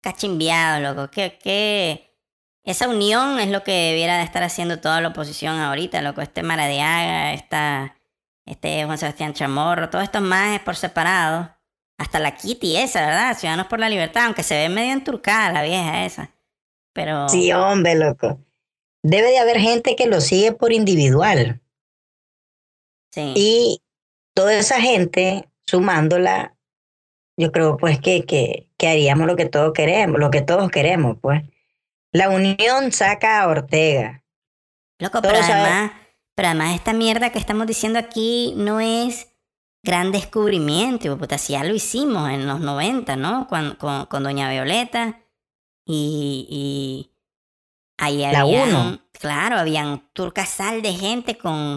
cachimbeados, loco. Que, que esa unión es lo que debiera de estar haciendo toda la oposición ahorita, loco. Este Maradiaga, esta, este Juan Sebastián Chamorro, todos estos más por separado. Hasta la Kitty esa, ¿verdad? Ciudadanos por la Libertad, aunque se ve medio enturcada la vieja esa. Pero... Sí, hombre, loco. Debe de haber gente que lo sigue por individual. sí. Y toda esa gente, sumándola, yo creo pues que, que, que haríamos lo que todos queremos, lo que todos queremos, pues. La unión saca a Ortega. Loco, pero además, pero además esta mierda que estamos diciendo aquí no es gran descubrimiento, puta, si ya lo hicimos en los 90, ¿no? Con, con, con Doña Violeta y, y ahí La habían, uno. claro, habían turcasal de gente con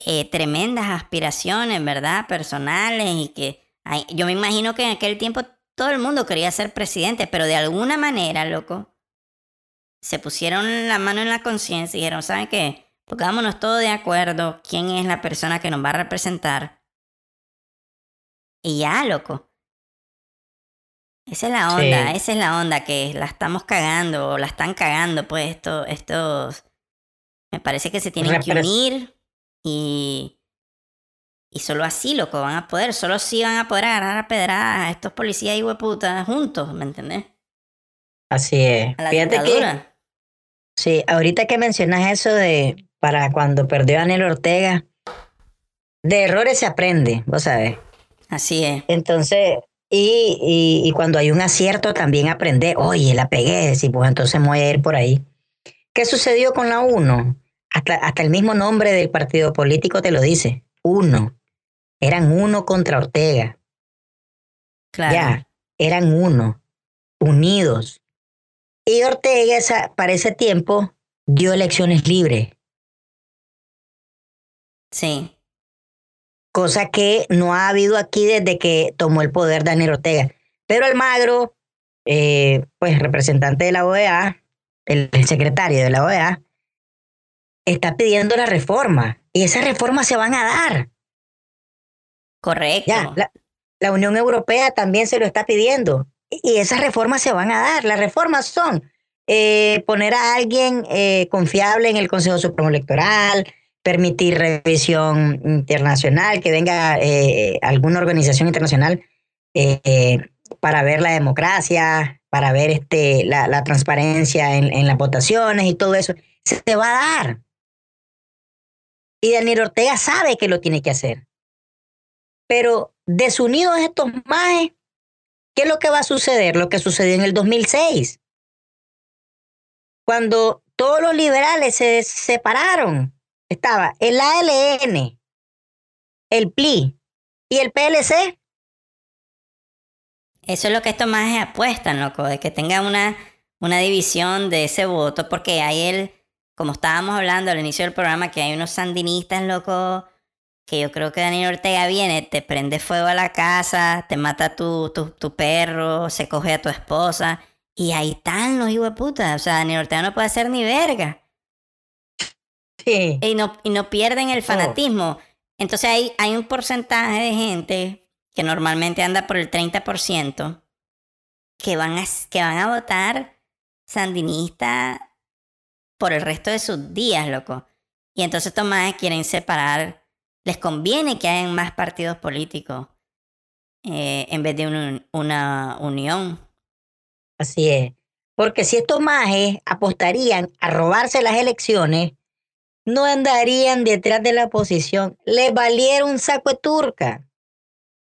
eh, tremendas aspiraciones, ¿verdad? Personales y que ay, yo me imagino que en aquel tiempo todo el mundo quería ser presidente, pero de alguna manera, loco, se pusieron la mano en la conciencia y dijeron, ¿saben qué? Pongámonos todos de acuerdo quién es la persona que nos va a representar. Y ya, loco. Esa es la onda, Sí. esa es la onda, que la estamos cagando o la están cagando, pues esto, estos... Me parece que se tienen que unir y... Y solo así, loco, van a poder, solo así van a poder agarrar a pedradas a estos policías y hueputas juntos, ¿me entendés? Así es. A la Fíjate que, sí, ahorita que mencionas eso de para cuando perdió Daniel Ortega, de errores se aprende, vos sabes. Así es. Entonces, y, y, y cuando hay un acierto también aprende, oye, la pegué, sí, pues entonces me voy a ir por ahí. ¿Qué sucedió con la UNO? Hasta, hasta el mismo nombre del partido político te lo dice, UNO. Eran uno contra Ortega, Claro. ya, eran uno, unidos. Y Ortega esa, para ese tiempo dio elecciones libres, Sí. Cosa que no ha habido aquí desde que tomó el poder Daniel Ortega. Pero Almagro, eh, pues representante de la OEA, el, el secretario de la OEA, está pidiendo la reforma y esas reformas se van a dar. Correcto. Ya, la, la Unión Europea también se lo está pidiendo y esas reformas se van a dar. Las reformas son eh, poner a alguien eh, confiable en el Consejo Supremo Electoral, permitir revisión internacional, que venga eh, alguna organización internacional eh, para ver la democracia, para ver este, la, la transparencia en, en las votaciones y todo eso. Se va a dar. Y Daniel Ortega sabe que lo tiene que hacer. Pero desunidos estos maes, ¿qué es lo que va a suceder? Lo que sucedió en el 2006. Cuando todos los liberales se separaron, estaba el ALN, el PLI y el PLC. Eso es lo que estos más apuestan, loco, de que tenga una, una división de ese voto, porque hay el, como estábamos hablando al inicio del programa, que hay unos sandinistas, loco, que yo creo que Daniel Ortega viene, te prende fuego a la casa, te mata tu, tu, tu perro, se coge a tu esposa, y ahí están los hijos de. O sea, Daniel Ortega no puede hacer ni verga. Sí. Y no, y no pierden el fanatismo. Entonces hay, hay un porcentaje de gente que normalmente anda por el 30%, que van a, que van a votar sandinista por el resto de sus días, loco. Y entonces estos más quieren separar, les conviene que hayan más partidos políticos eh, en vez de un- una unión. Así es. Porque si estos majes apostarían a robarse las elecciones, no andarían detrás de la oposición. Les valiera un saco de turca.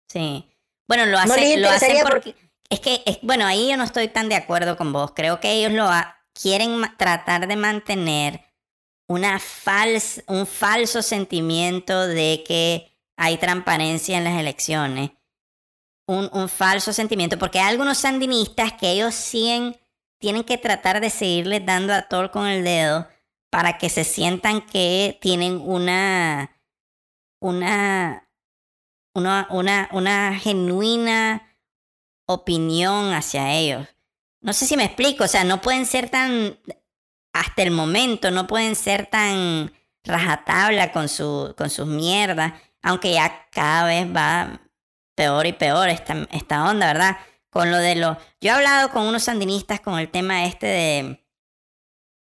Sí. Bueno, lo No hacen, les lo hacen porque... Es que, es- bueno, ahí yo no estoy tan de acuerdo con vos. Creo que ellos lo ha- quieren tratar de mantener una fals, un falso sentimiento de que hay transparencia en las elecciones. Un, un falso sentimiento, porque hay algunos sandinistas que ellos siguen, tienen que tratar de seguirles dando a tol con el dedo para que se sientan que tienen una, una, una, una, una genuina opinión hacia ellos. No sé si me explico, o sea, no pueden ser tan, hasta el momento, no pueden ser tan rajatabla con, su, con sus mierdas, aunque ya cada vez va peor y peor esta, esta onda, ¿verdad? Con lo de los... Yo he hablado con unos sandinistas con el tema este de,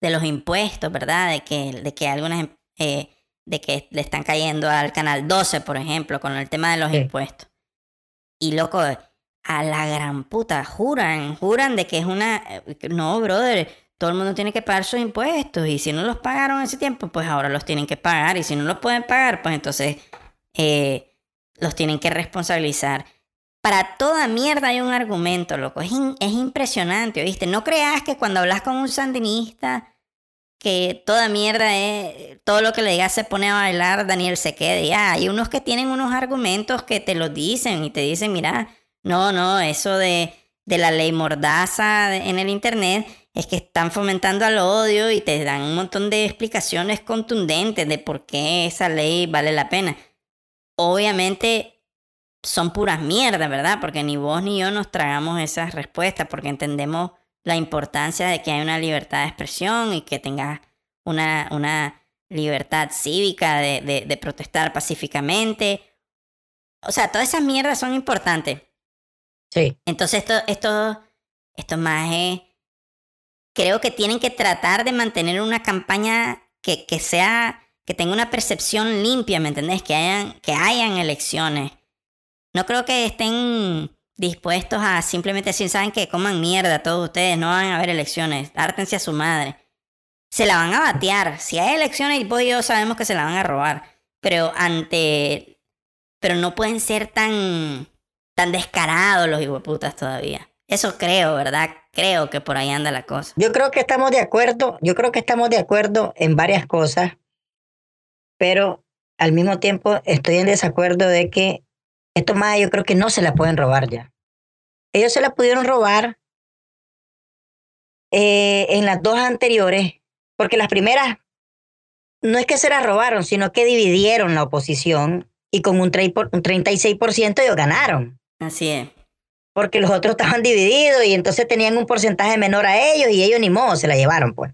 de los impuestos, ¿verdad? De que, de que algunas... eh, de que le están cayendo al canal 12, por ejemplo, con el tema de los Sí. impuestos. Y loco, a la gran puta, juran, juran de que es una... eh, No, brother, todo el mundo tiene que pagar sus impuestos y si no los pagaron en ese tiempo, pues ahora los tienen que pagar y si no los pueden pagar, pues entonces eh, los tienen que responsabilizar. Para toda mierda hay un argumento, loco. Es, es impresionante, ¿oíste? No creas que cuando hablas con un sandinista que toda mierda es, todo lo que le digas se pone a bailar, Daniel se quede. Ya, hay unos que tienen unos argumentos que te los dicen y te dicen, mira, no, no, eso de, de la ley mordaza en el internet es que están fomentando al odio y te dan un montón de explicaciones contundentes de por qué esa ley vale la pena. Obviamente son puras mierdas, ¿verdad? Porque ni vos ni yo nos tragamos esas respuestas porque entendemos la importancia de que hay una libertad de expresión y que tengas una, una libertad cívica de, de, de protestar pacíficamente. O sea, todas esas mierdas son importantes. Sí. Entonces, esto, esto, estos majes creo que tienen que tratar de mantener una campaña que, que sea, que tenga una percepción limpia, ¿me entendés? Que hayan, que hayan elecciones. No creo que estén dispuestos a simplemente decir, saben que coman mierda todos ustedes, no van a haber elecciones, hártense a su madre. Se la van a batear. Si hay elecciones, y yo sabemos que se la van a robar. Pero ante. Pero no pueden ser tan. tan descarados los hijueputas todavía. Eso creo, ¿verdad? Creo que por ahí anda la cosa. Yo creo que estamos de acuerdo, yo creo que estamos de acuerdo en varias cosas, pero al mismo tiempo estoy en desacuerdo de que esto más yo creo que no se la pueden robar ya. Ellos se la pudieron robar eh, en las dos anteriores porque las primeras no es que se las robaron, sino que dividieron la oposición y con un, por- un 36% ellos ganaron. Así es. Porque los otros estaban divididos y entonces tenían un porcentaje menor a ellos y ellos ni modo, se la llevaron, pues.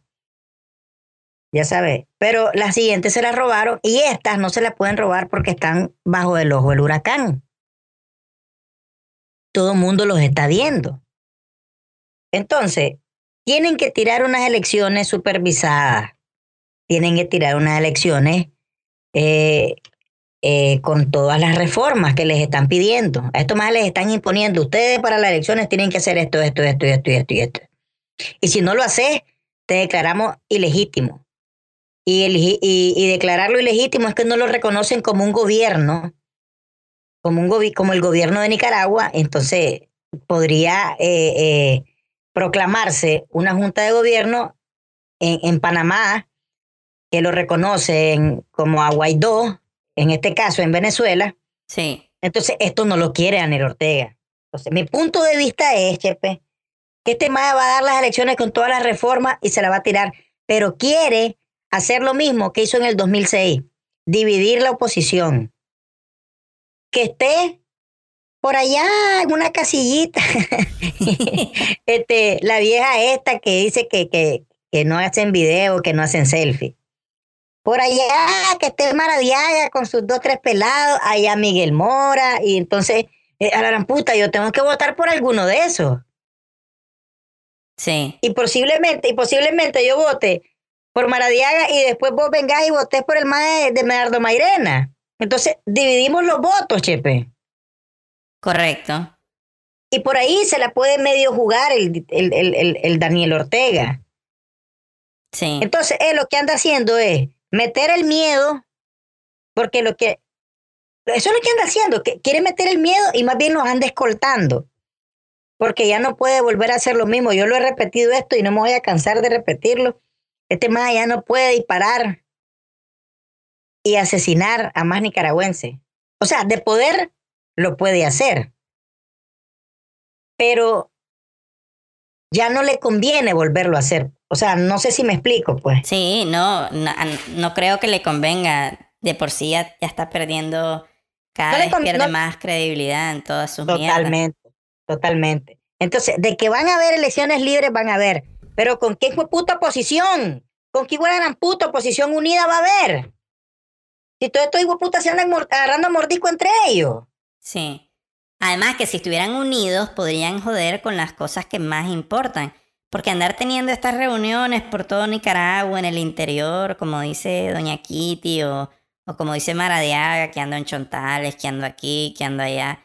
Ya sabes. Pero las siguientes se las robaron y estas no se las pueden robar porque están bajo el ojo del huracán. Todo el mundo los está viendo. Entonces, tienen que tirar unas elecciones supervisadas. Tienen que tirar unas elecciones eh, eh, con todas las reformas que les están pidiendo. A esto más les están imponiendo. Ustedes para las elecciones tienen que hacer esto, esto, esto, esto, esto y esto. Y si no lo haces, te declaramos ilegítimo. Y, declararlo ilegítimo es que no lo reconocen como un gobierno, como, un gobi- como el gobierno de Nicaragua. Entonces podría eh, eh, proclamarse una junta de gobierno en, en Panamá que lo reconocen como a Guaidó, en este caso en Venezuela. Sí. Entonces, esto no lo quiere Daniel Ortega. Entonces, mi punto de vista es, Chepe, que este MAE va a dar las elecciones con todas las reformas y se la va a tirar, pero quiere hacer lo mismo que hizo en el 2006, dividir la oposición. Que esté por allá en una casillita. este, la vieja esta que dice que, que, que no hacen video, que no hacen selfie. Por allá, que esté Maradiaga con sus dos, tres pelados, allá Miguel Mora, y entonces, eh, a la gran puta, yo tengo que votar por alguno de esos. Sí. Y posiblemente, y posiblemente yo vote por Maradiaga y después vos vengás y votés por el mae de Medardo Mairena. Entonces, dividimos los votos, Chepe. Correcto. Y por ahí se la puede medio jugar el, el, el, el- el Daniel Ortega. Sí. Entonces, él lo que anda haciendo es meter el miedo, porque lo que. Eso es lo que anda haciendo, que quiere meter el miedo y más bien los anda escoltando. Porque ya no puede volver a hacer lo mismo. Yo lo he repetido esto y no me voy a cansar de repetirlo. Este más ya no puede disparar y asesinar a más nicaragüenses. O sea, de poder lo puede hacer. Pero ya no le conviene volverlo a hacer. O sea, no sé si me explico, pues. Sí, no, no, no creo que le convenga. De por sí ya, ya está perdiendo, cada No vez pierde no- más credibilidad en todas sus mierdas. Totalmente, totalmente. Entonces, de que van a haber elecciones libres, van a haber. Pero ¿con qué puta oposición? ¿Con qué gran puta oposición unida va a haber? Si todos estos putas se andan agarrando mordisco entre ellos. Sí. Además que si estuvieran unidos podrían joder con las cosas que más importan. Porque andar teniendo estas reuniones por todo Nicaragua, en el interior, como dice Doña Kitty o, o como dice Maradiaga, que ando en Chontales, que ando aquí, que ando allá.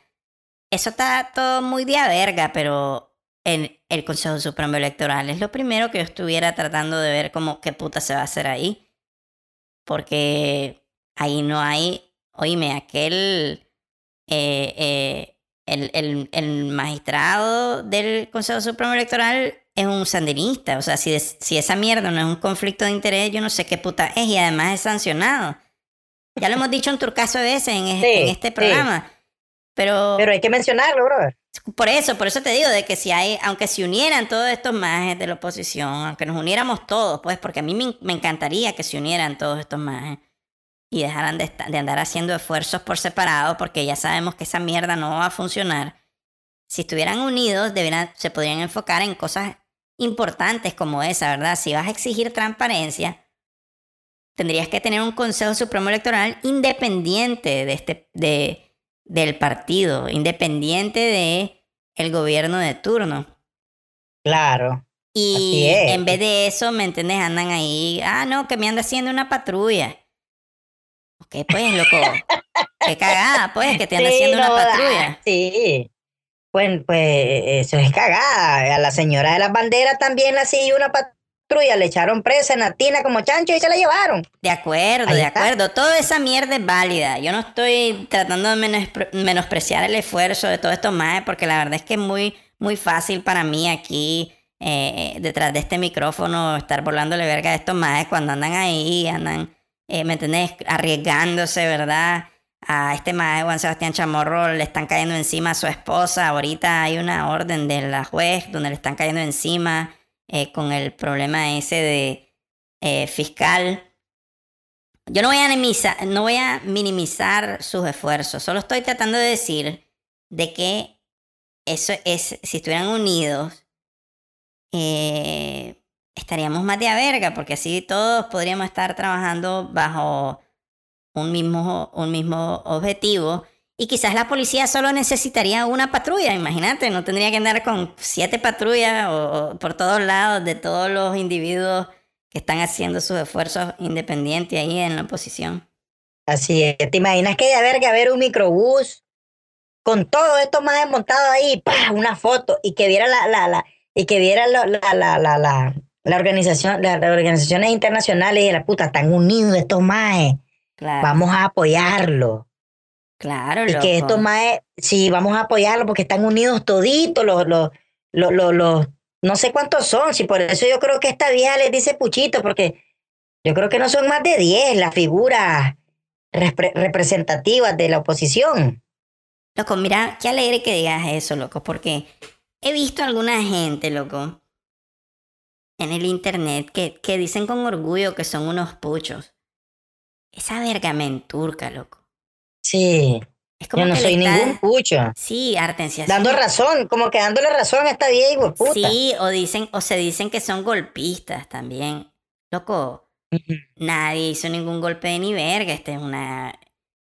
Eso está todo muy de a verga, pero en el Consejo Supremo Electoral es lo primero que yo estuviera tratando de ver como qué puta se va a hacer ahí. Porque ahí no hay, oíme, aquel, eh, eh, el, el, el magistrado del Consejo Supremo Electoral es un sandinista. O sea, si, es- si esa mierda no es un conflicto de interés, yo no sé qué puta es y además es sancionado. Ya lo hemos dicho en turcaso de veces en, es- Sí, en este sí. programa. Pero, Pero hay que mencionarlo, brother. por eso, por eso te digo de que si hay, aunque se unieran todos estos majes de la oposición, aunque nos uniéramos todos, pues, porque a mí me, me encantaría que se unieran todos estos majes y dejaran de, de andar haciendo esfuerzos por separado, porque ya sabemos que esa mierda no va a funcionar. Si estuvieran unidos, se podrían enfocar en cosas importantes como esa, ¿verdad? Si vas a exigir transparencia, tendrías que tener un Consejo Supremo Electoral independiente de este, de, del partido, independiente de el gobierno de turno. Claro. Y en vez de eso, ¿me entiendes? Andan ahí, ah, no, que me anda haciendo una patrulla. Ok, pues, loco. Qué cagada, pues, que te anda Sí, haciendo una patrulla. Sí. Pues, pues eso es cagada. A la señora de las banderas también la siguió una patrulla. Le echaron presa en la tina como chancho y se la llevaron. De acuerdo, Ahí de está. acuerdo. Toda esa mierda es válida. Yo no estoy tratando de menospre- menospreciar el esfuerzo de todos estos maes, porque la verdad es que es muy, muy fácil para mí aquí, eh, detrás de este micrófono, estar volándole verga a estos maes cuando andan ahí, andan, eh, ¿me entendés? Arriesgándose, ¿verdad? A este mae, Juan Sebastián Chamorro, le están cayendo encima a su esposa. Ahorita hay una orden de la juez donde le están cayendo encima eh, con el problema ese de, eh, fiscal. Yo no voy, a minimizar, no voy a minimizar sus esfuerzos, solo estoy tratando de decir de que eso es, si estuvieran unidos, eh, estaríamos más de a verga, porque así todos podríamos estar trabajando bajo un mismo, un mismo objetivo. Y quizás la policía solo necesitaría una patrulla, imagínate, no tendría que andar con siete patrullas por todos lados de todos los individuos que están haciendo sus esfuerzos independientes ahí en la oposición. Así es, ¿te imaginas que de verga ver un microbús con todo esto más desmontado ahí, una foto y que viera la, la, la y que viera la, la, la, la, organización, las organizaciones internacionales y la puta están unidos estos maes. Vamos a apoyarlo. Claro, Y que estos maes, sí, vamos a apoyarlo porque están unidos toditos los, los, los, los, los, no sé cuántos son, si por eso yo creo que esta vieja les dice puchito, porque yo creo que no son más de 10 las figuras representativas de la oposición. Loco, mira, qué alegre que digas eso, loco, porque he visto a alguna gente, loco, en el internet que, que dicen con orgullo que son unos puchos. Esa verga me enturca, loco. Sí. Es como Yo no soy ningún pucho. Sí, Artencia. Dando razón, como que dándole razón a esta vieja puta. Sí, o dicen, o se dicen que son golpistas también. Loco, nadie hizo ningún golpe de ni verga. Esta es una,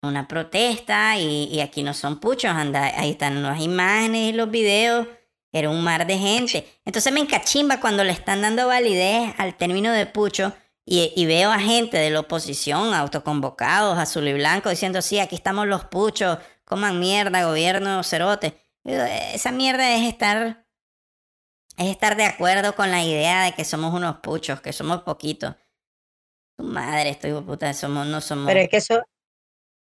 una protesta y, y aquí no son puchos. Anda, ahí están las imágenes y los videos era un mar de gente. Entonces me encachimba cuando le están dando validez al término de pucho y, veo a gente de la oposición autoconvocados, azul y blanco, diciendo, sí, aquí estamos los puchos, coman mierda, gobierno, cerote. Esa mierda es estar, es estar de acuerdo con la idea de que somos unos puchos, que somos poquitos. Tu madre, estoy puta, somos, no somos. Pero es que eso,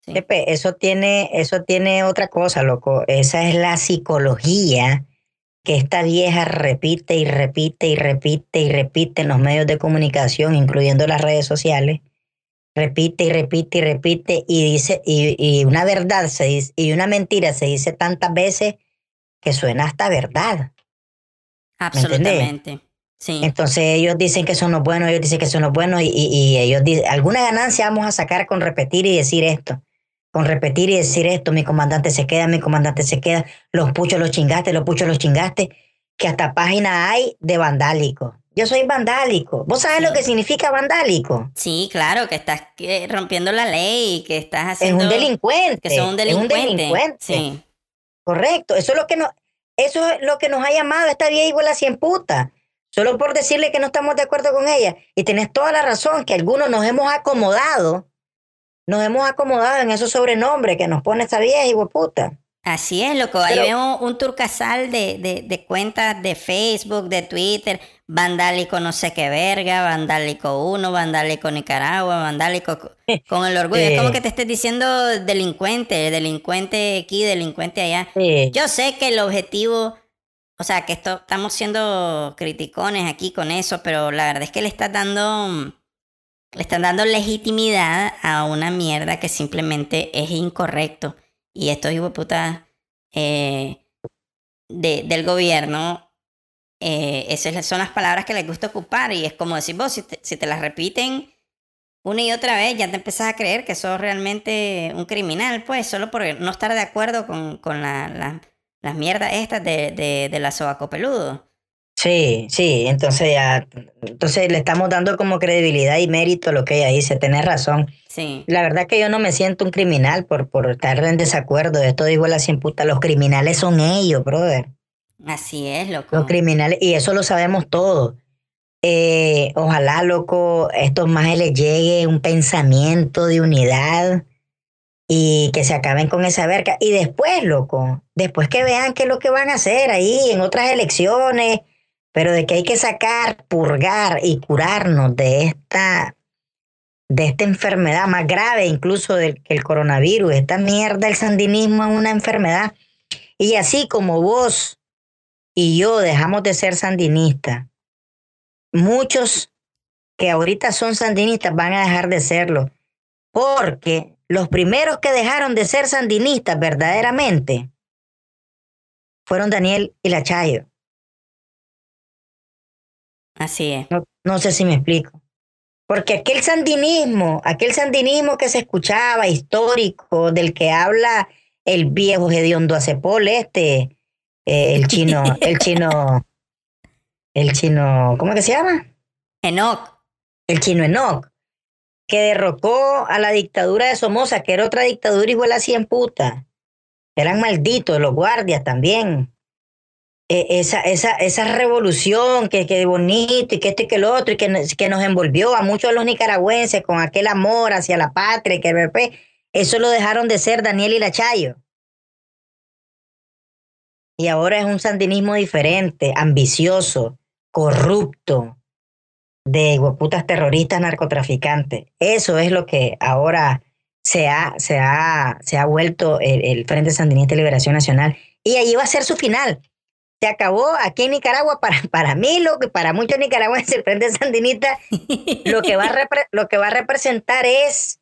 eso tiene, eso tiene otra cosa, loco. Esa es la psicología que esta vieja repite y repite y repite y repite en los medios de comunicación, incluyendo las redes sociales, repite y repite y repite y dice, y, una verdad se dice, y una mentira se dice tantas veces que suena hasta verdad. Absolutamente. Sí. Entonces ellos dicen que son los buenos, ellos dicen que son los buenos y, y ellos dicen, alguna ganancia vamos a sacar con repetir y decir esto con repetir y decir esto, mi comandante se queda, mi comandante se queda, los puchos los chingaste, los puchos los chingaste, que hasta página hay de vandálico. Yo soy vandálico. ¿Vos sabés lo que significa vandálico? Sí, claro, que estás rompiendo la ley, que estás haciendo... Es un delincuente. Que son un delincuente. Es un delincuente. Sí. Correcto. Eso es lo que nos, eso es lo que nos ha llamado esta vieja igual a cien puta. Solo por decirle que no estamos de acuerdo con ella. Y tenés toda la razón, que algunos nos hemos acomodado nos hemos acomodado en esos sobrenombres que nos pone esta vieja y puta. Así es, loco. Ahí vemos un turcasal de, de, de, cuentas de Facebook, de Twitter, vandálico no sé qué verga, vandálico uno, vandálico Nicaragua, vandálico con el orgullo. Es como que te estés diciendo delincuente, delincuente aquí, delincuente allá. Yo sé que el objetivo, o sea, que esto, estamos siendo criticones aquí con eso, pero la verdad es que le estás dando le están dando legitimidad a una mierda que simplemente es incorrecto. Y estos hijueputas eh, de, del gobierno, eh, esas son las palabras que les gusta ocupar. Y es como decir, vos, si te, las repiten una y otra vez, ya te empezás a creer que sos realmente un criminal, pues, solo por no estar de acuerdo con, con la, las mierdas estas de, de, de la sobaco peludo. Sí, sí, entonces ya, entonces le estamos dando como credibilidad y mérito a lo que ella dice, tenés razón. Sí. La verdad que yo no me siento un criminal por, por estar en desacuerdo, esto digo la cien puta, los criminales son ellos, brother. Así es, loco. Los criminales, y eso lo sabemos todos. Eh, ojalá, loco, estos más les llegue un pensamiento de unidad y que se acaben con esa verga. Y después, loco, después que vean qué es lo que van a hacer ahí en otras elecciones, pero de que hay que sacar, purgar y curarnos de esta, de esta enfermedad más grave incluso del que el coronavirus, esta mierda, el sandinismo es una enfermedad. Y así como vos y yo dejamos de ser sandinistas, muchos que ahorita son sandinistas van a dejar de serlo, porque los primeros que dejaron de ser sandinistas verdaderamente fueron Daniel y la Chayo. Así es. No, sé si me explico. Porque aquel sandinismo, aquel sandinismo que se escuchaba, histórico, del que habla el viejo Gediondo Acepol, este, eh, el chino, el chino, el chino, ¿cómo que se llama? Enoch. El chino Enoch, que derrocó a la dictadura de Somoza, que era otra dictadura igual a cien puta. Eran malditos, los guardias también. Eh, esa, esa, esa revolución que, que bonito y que esto y que el otro y que, que nos envolvió a muchos de los nicaragüenses con aquel amor hacia la patria que después eso lo dejaron de ser Daniel y la Chayo. Y ahora es un sandinismo diferente, ambicioso, corrupto, de hueputas terroristas narcotraficantes. Eso es lo que ahora se ha, se ha, se ha vuelto el, el Frente Sandinista de Liberación Nacional. Y allí va a ser su final. Se acabó aquí en Nicaragua, para, para mí, lo que para muchos nicaragüenses, el Frente Sandinista lo que, va a lo que va a representar es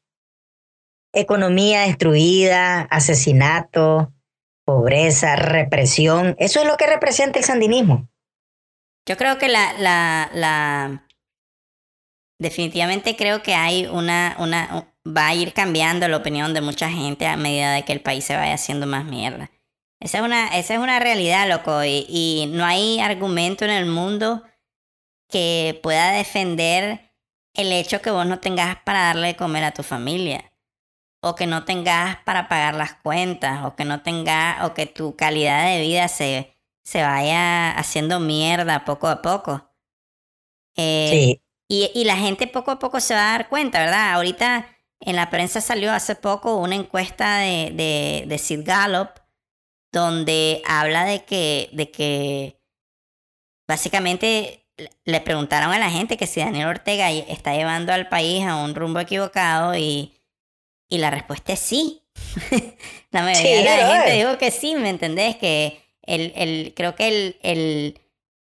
economía destruida, asesinato, pobreza, represión. Eso es lo que representa el sandinismo. Yo creo que la, la, la, definitivamente creo que hay una, una, va a ir cambiando la opinión de mucha gente a medida de que el país se vaya haciendo más mierda. Esa es una, esa es una realidad, loco, y, y no hay argumento en el mundo que pueda defender el hecho que vos no tengas para darle de comer a tu familia, o que no tengas para pagar las cuentas, o que no tengas, o que tu calidad de vida se, se vaya haciendo mierda poco a poco. Eh, Sí, y, y la gente poco a poco se va a dar cuenta, ¿verdad? Ahorita en la prensa salió hace poco una encuesta de, de, de Sid Gallup donde habla de que, de que básicamente le preguntaron a la gente que si Daniel Ortega está llevando al país a un rumbo equivocado y, y la respuesta es sí. la mayoría Sí, de la gente dijo que sí, ¿me entendés? Que el, el, creo que el,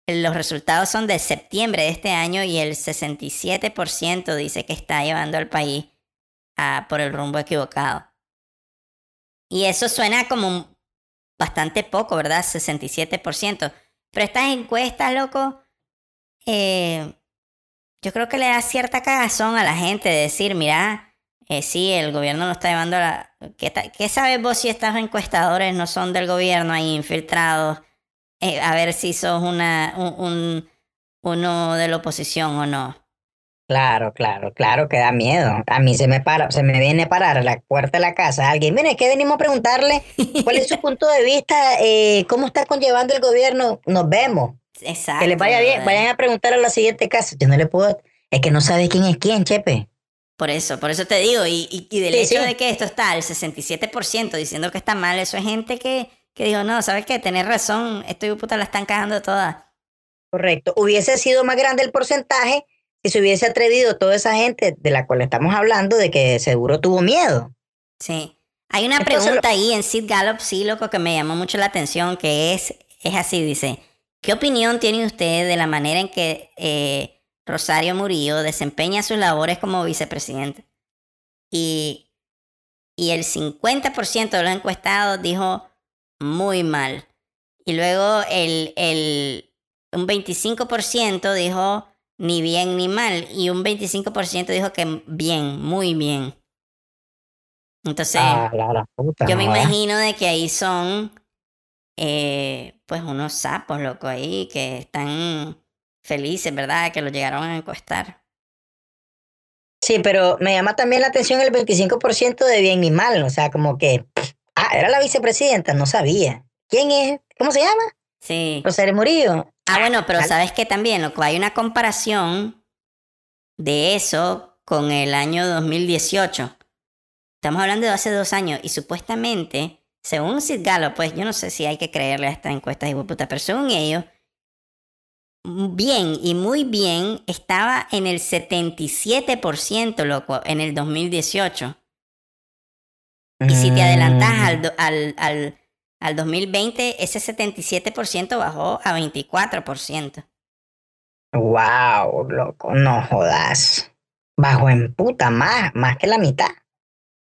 el, los resultados son de septiembre de este año y el 67% dice que está llevando al país a- por el rumbo equivocado. Y eso suena como bastante poco, ¿verdad? 67%. Pero estas encuestas, loco, eh, yo creo que le da cierta cagazón a la gente de decir, mira, eh, sí, el gobierno no está llevando a la... ¿Qué, sabes vos si estos encuestadores no son del gobierno ahí infiltrados? Eh, a ver si sos una, un, un- uno de la oposición o no. Claro, claro, claro que da miedo. A mí se me para, se me viene a parar a la puerta de la casa alguien. Mire, que venimos a preguntarle cuál es su punto de vista, eh, cómo está conllevando el gobierno. Nos vemos. Exacto. Que les vaya bien. Vayan a preguntar a la siguiente casa. Yo no le puedo. Es que no sabe quién es quién, Chepe. Por eso, por eso te digo, y, y, y del Sí, hecho sí. de que esto está al 67% diciendo que está mal, eso es gente que, que dijo, no, ¿sabes qué? Tenés razón, estoy puta la están cagando todas. Correcto. Hubiese sido más grande el porcentaje si se hubiese atrevido toda esa gente de la cual estamos hablando, de que seguro tuvo miedo. Sí. Hay una Entonces, pregunta ahí en Sid Gallup, sí, loco, que me llamó mucho la atención, que es, es así, dice, ¿qué opinión tiene usted de la manera en que eh, Rosario Murillo desempeña sus labores como vicepresidente? Y, y el 50% de los encuestados dijo muy mal. Y luego el, el, un 25% dijo ni bien ni mal. Y un 25% dijo que bien, muy bien. Entonces, Ah, la, la puta, yo me imagino de que ahí son eh, pues unos sapos, loco, ahí que están felices, ¿verdad? Que lo llegaron a encuestar. Sí, pero me llama también la atención el 25% de bien y mal. O sea, como que. Ah, era la vicepresidenta, no sabía. ¿Quién es? ¿Cómo se llama? Sí. Rosario Murillo. Ah, bueno, pero sabes que también, loco, hay una comparación de eso con el año 2018. Estamos hablando de hace dos años y supuestamente, según Sid Gallup, pues yo no sé si hay que creerle a esta encuesta de puta, pero según ellos, bien y muy bien estaba en el 77%, loco, en el 2018. Y si te adelantas al, do- al, al, al 2020, ese 77% bajó a 24%. Wow, loco, no jodas. Bajo en puta, más, más que la mitad.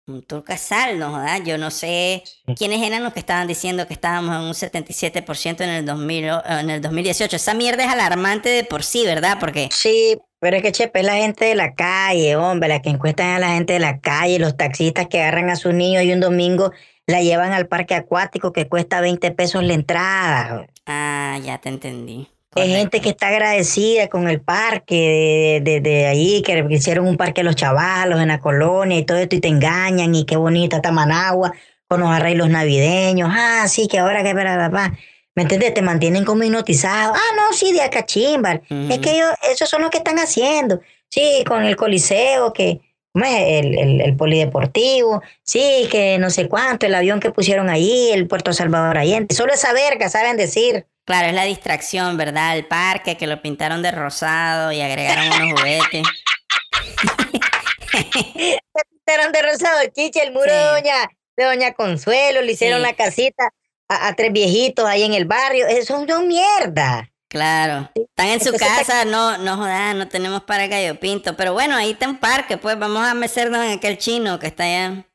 Un turcasal, ¿no? jodas? Yo no sé quiénes eran los que estaban diciendo que estábamos en un 77% en el, 2000, o- en el 2018. Esa mierda es alarmante de por sí, ¿verdad? Porque Sí, Pero es que, Chepe, es la gente de la calle, hombre, la que encuestan a la gente de la calle, los taxistas que agarran a sus niños y un domingo la llevan al parque acuático que cuesta 20 pesos la entrada. Ah, ya te entendí. Hay gente que está agradecida con el parque de, de, de ahí, que hicieron un parque a los chavalos en la colonia y todo esto, y te engañan, y qué bonita está Managua, con los arreglos navideños. Ah, sí, que ahora que para papá. ¿Me entiendes? Te mantienen como hipnotizado. Ah, no, sí, de acá chimbar. Es que ellos, esos son los que están haciendo. Sí, con el coliseo, que ¿cómo es? El, el, el, polideportivo, sí, que no sé cuánto, el avión que pusieron ahí, el Puerto Salvador Allende. Solo esa verga saben decir. Claro, es la distracción, ¿verdad? El parque que lo pintaron de rosado y agregaron unos juguetes. pintaron de rosado, chiche, el muro sí. de doña, de doña Consuelo, le hicieron sí. la casita a, a, tres viejitos ahí en el barrio. Eso son mierda. Claro. Están en su Entonces, casa, no, no jodas, no tenemos para Gallo Pinto. Pero bueno, ahí está un parque, pues vamos a mecernos en aquel chino que está allá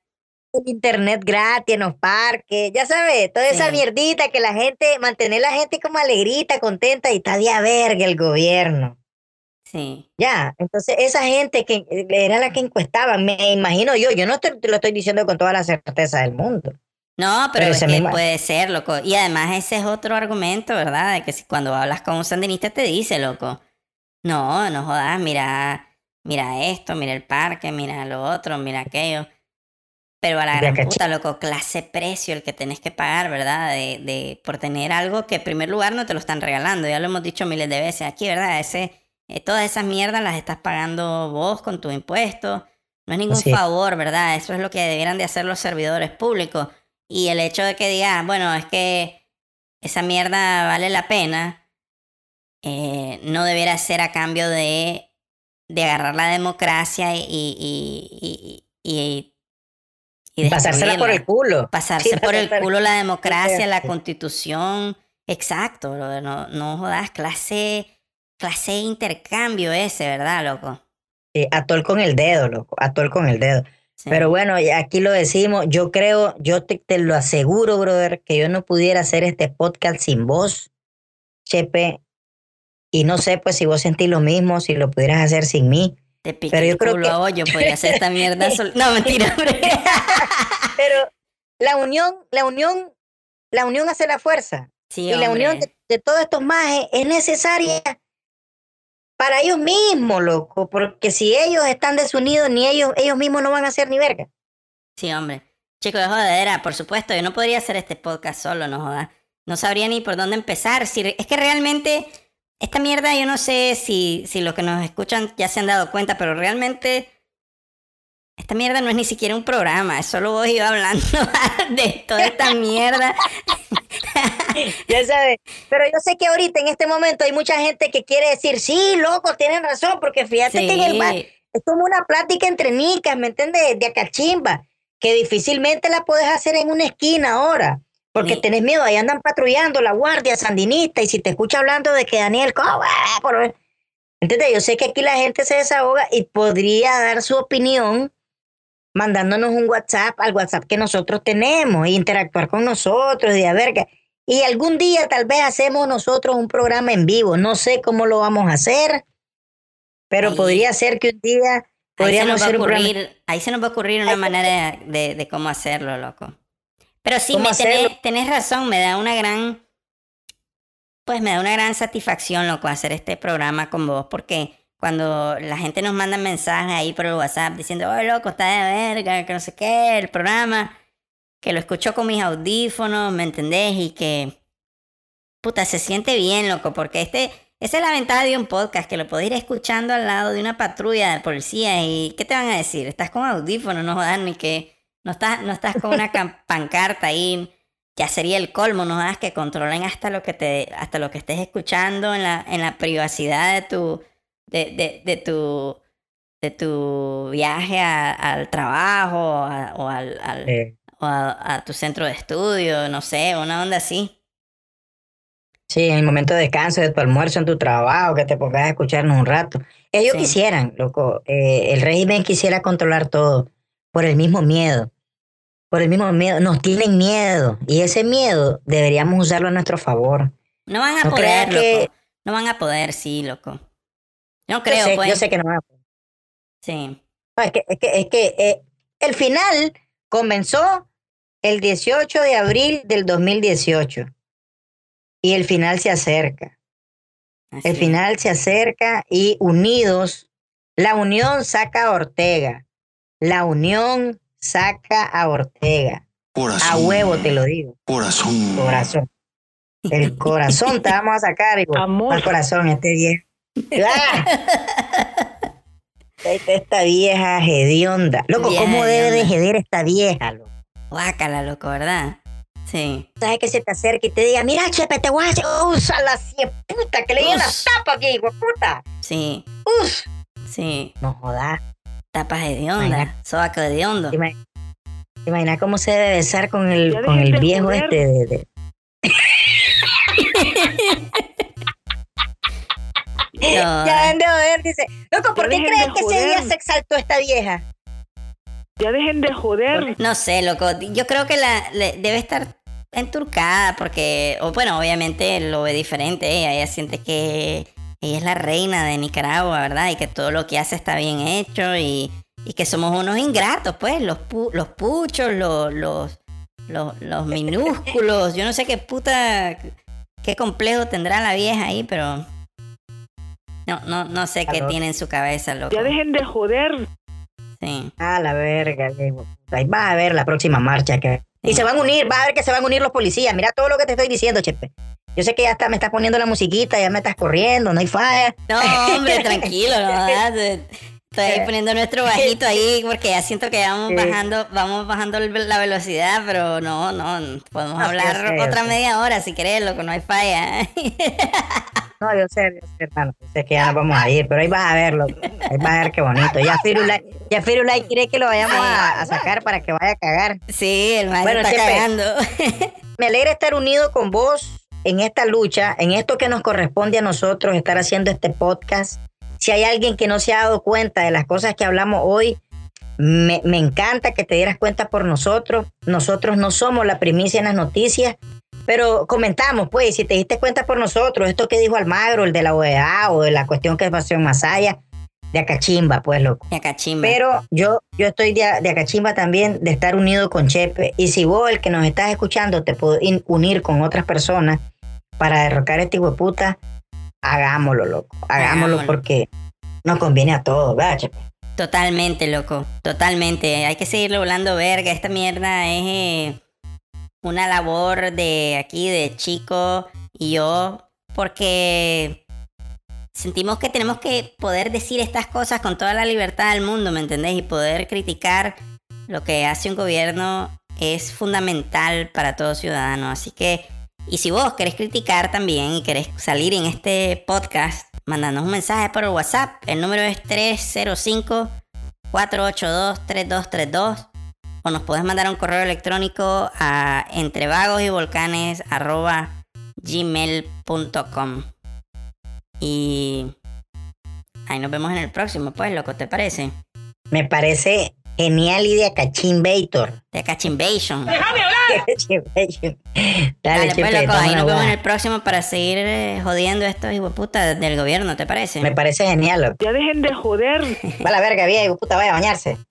internet gratis en los parques, ya sabes, toda esa mierdita que la gente, mantener la gente como alegrita, contenta y está de a verga el gobierno. Sí. Ya, entonces esa gente que era la que encuestaba, me imagino yo, yo no te, te lo estoy diciendo con toda la certeza del mundo. No, pero, pero es que puede ser, loco. Y además ese es otro argumento, ¿verdad? De que si cuando hablas con un sandinista te dice, loco, no, no jodas, mira, mira esto, mira el parque, mira lo otro, mira aquello. Pero a la gran puta, loco, clase precio el que tenés que pagar, ¿verdad? De, de, por tener algo que en primer lugar no te lo están regalando. Ya lo hemos dicho miles de veces aquí, ¿verdad? Ese, eh, todas esas mierdas las estás pagando vos con tu impuesto. No es ningún favor, ¿verdad? Eso es lo que debieran de hacer los servidores públicos. Y el hecho de que digan, bueno, es que esa mierda vale la pena, eh, no debiera ser a cambio de, de agarrar la democracia y, y, y, y y pasársela por el culo. Pasarse sí, por el culo la democracia, la constitución. Exacto, no, no jodas, clase, clase de intercambio ese, ¿verdad, loco? Sí, atol con el dedo, loco, atol con el dedo. Sí. Pero bueno, aquí lo decimos, yo creo, yo te, te, lo aseguro, brother, que yo no pudiera hacer este podcast sin vos, Chepe, y no sé pues si vos sentís lo mismo, si lo pudieras hacer sin mí, te pica pero yo creo que... a yo podría hacer esta mierda sol... No, mentira, pero la unión, la unión, la unión hace la fuerza. Sí, y hombre. la unión de, de todos estos majes es necesaria para ellos mismos, loco, porque si ellos están desunidos, ni ellos, ellos mismos no van a hacer ni verga. Sí, hombre. Chico de jodedera, por supuesto, yo no podría hacer este podcast solo, no joda. No sabría ni por dónde empezar. Es que realmente esta mierda yo no sé si, si los que nos escuchan ya se han dado cuenta, pero realmente esta mierda no es ni siquiera un programa, es solo vos y yo hablando de toda esta mierda. ya sabes, pero yo sé que ahorita en este momento hay mucha gente que quiere decir, sí, loco, tienen razón, porque fíjate sí. que en el bar es como una plática entre nicas, ¿me entiendes? De acachimba, que difícilmente la puedes hacer en una esquina ahora. Porque sí. tenés miedo, ahí andan patrullando la guardia sandinista y si te escucha hablando de que Daniel. Yo sé que aquí la gente se desahoga y podría dar su opinión mandándonos un WhatsApp al WhatsApp que nosotros tenemos e interactuar con nosotros y a ver qué. Y algún día tal vez hacemos nosotros un programa en vivo, no sé cómo lo vamos a hacer, pero ahí, podría ser que un día podríamos hacer ocurrir, un programa. Ahí se nos va a ocurrir una manera de, de cómo hacerlo, loco. Pero sí, me tenés, tenés, razón, me da una gran, pues me da una gran satisfacción, loco, hacer este programa con vos, porque cuando la gente nos manda mensajes ahí por el WhatsApp diciendo, oh, loco, está de verga, que no sé qué, el programa, que lo escucho con mis audífonos, ¿me entendés? Y que, puta, se siente bien, loco, porque este, esa es la ventaja de un podcast, que lo podés ir escuchando al lado de una patrulla de policía y, ¿qué te van a decir? Estás con audífonos, no jodas ni que no estás, no estás con una pancarta ahí. Ya sería el colmo, no hagas que controlen hasta lo que te, hasta lo que estés escuchando en la, en la privacidad de tu, de, de, de tu, de tu viaje a, al trabajo a, o, al, al sí. o a, a, tu centro de estudio, no sé, una onda así. Sí, en el momento de descanso de tu almuerzo en tu trabajo, que te pongas a escucharnos un rato. Ellos sí. quisieran, loco, eh, el régimen quisiera controlar todo por el mismo miedo por el mismo miedo, nos tienen miedo y ese miedo deberíamos usarlo a nuestro favor. No van a no poder, loco. Que... No van a poder, sí, loco. Yo no Yo creo, sé, pues. yo sé que no va a poder. Sí. No, es que, es que, es que eh, el final comenzó el 18 de abril del 2018 y el final se acerca. así El final se acerca y unidos, la unión saca a Ortega. La unión saca a Ortega. Corazón. A huevo te lo digo. Corazón. Corazón. El corazón te vamos a sacar. Amor. ¿Cuál corazón este viejo? ¡Ah! Esta, vieja hedionda. Loco, Vieja ¿cómo debe de hedionda. heder esta vieja, loco? Guácala, loco, ¿verdad? Sí. ¿Sabes que se te acerque y te diga, mira, chepe, te voy a hacer. Usa la puta, que le dio una Uf. tapa aquí, hijo de puta. Sí. Uf. Sí. No jodas. Tapas de onda. Imagina- Sobaco de hondo. ¿Te imag- te imaginas cómo se debe besar con el, con el viejo joder. este de, de- No, Ya ven de joder, dice. Loco, ¿por qué crees que ese día se exaltó esta vieja? Ya dejen de joder. No sé, loco. Yo creo que la debe estar enturcada porque, o bueno, obviamente lo ve diferente. Ella, ella siente que ella es la reina de Nicaragua, ¿verdad? Y que todo lo que hace está bien hecho y, y que somos unos ingratos, pues, los, pu- los puchos, los, los, los, los minúsculos. Yo no sé qué puta, qué complejo tendrá la vieja ahí, pero no, no, no sé qué tiene en su cabeza, loco. Ya dejen de joder. Sí. A la verga. Ahí vas a ver la próxima marcha que. Y se van a unir, vas a ver que se van a unir los policías. Mira todo lo que te estoy diciendo, Chepe. Yo sé que ya está, me estás poniendo la musiquita, ya me estás corriendo, no hay falla. No, hombre, tranquilo, no Estoy ahí poniendo nuestro bajito ahí porque ya siento que vamos Sí. bajando, vamos bajando la velocidad, pero no, no, podemos No, sí, hablar sé, otra media hora si querés, loco, no hay falla. No, yo sé, yo sé, hermano. Yo sé que ya nos vamos a ir, pero ahí vas a verlo. Ahí vas a ver qué bonito. Ya Firulai, ya Firulai quiere que lo vayamos a, a sacar para que vaya a cagar. Sí, el maestro Bueno, está Chepe. cagando. Me alegra estar unido con vos en esta lucha, en esto que nos corresponde a nosotros, estar haciendo este podcast. Si hay alguien que no se ha dado cuenta de las cosas que hablamos hoy, me, me encanta que te dieras cuenta por nosotros. Nosotros no somos la primicia en las noticias, pero comentamos, pues, si te diste cuenta por nosotros, esto que dijo Almagro, el de la OEA o de la cuestión que pasó en Masaya, de Acachimba, pues, loco. Y acá chimba. Pero yo, yo estoy de, de Acachimba también, de estar unido con Chepe. Y si vos, el que nos estás escuchando, te puedo unir con otras personas para derrocar a este hijo de puta, hagámoslo, loco. Hagámoslo Hagámoslo. porque nos conviene a todos, ¿verdad, Chepe? Totalmente, loco. Totalmente. Hay que seguirle volando verga. Esta mierda es eh, una labor de aquí, de Chico y yo, porque sentimos que tenemos que poder decir estas cosas con toda la libertad del mundo, ¿me entendés? Y poder criticar lo que hace un gobierno es fundamental para todo ciudadano. Así que, y si vos querés criticar también y querés salir en este podcast, mandanos un mensaje por WhatsApp. El número es 305-482-3232. O nos podés mandar un correo electrónico a entrevagosyvolcanes.gmail.com Y ahí nos vemos en el próximo, pues, loco, ¿te parece? Me parece genial idea, Cachimbator. De Cachimbation. Cachimbator. Dale, Dale, pues, loco, ahí nos vemos en el próximo para seguir eh, jodiendo a estos hijueputas del gobierno, ¿te parece? Me parece genial, loco. Ya dejen de joder. Va a la verga, vieja, hijo de puta, vaya a bañarse.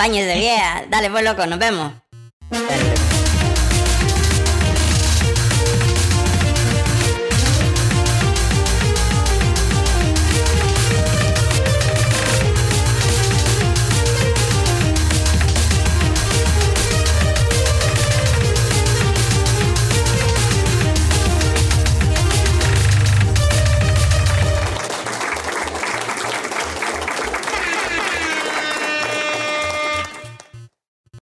De vieja. Dale, pues, loco, nos vemos. Dale, pues.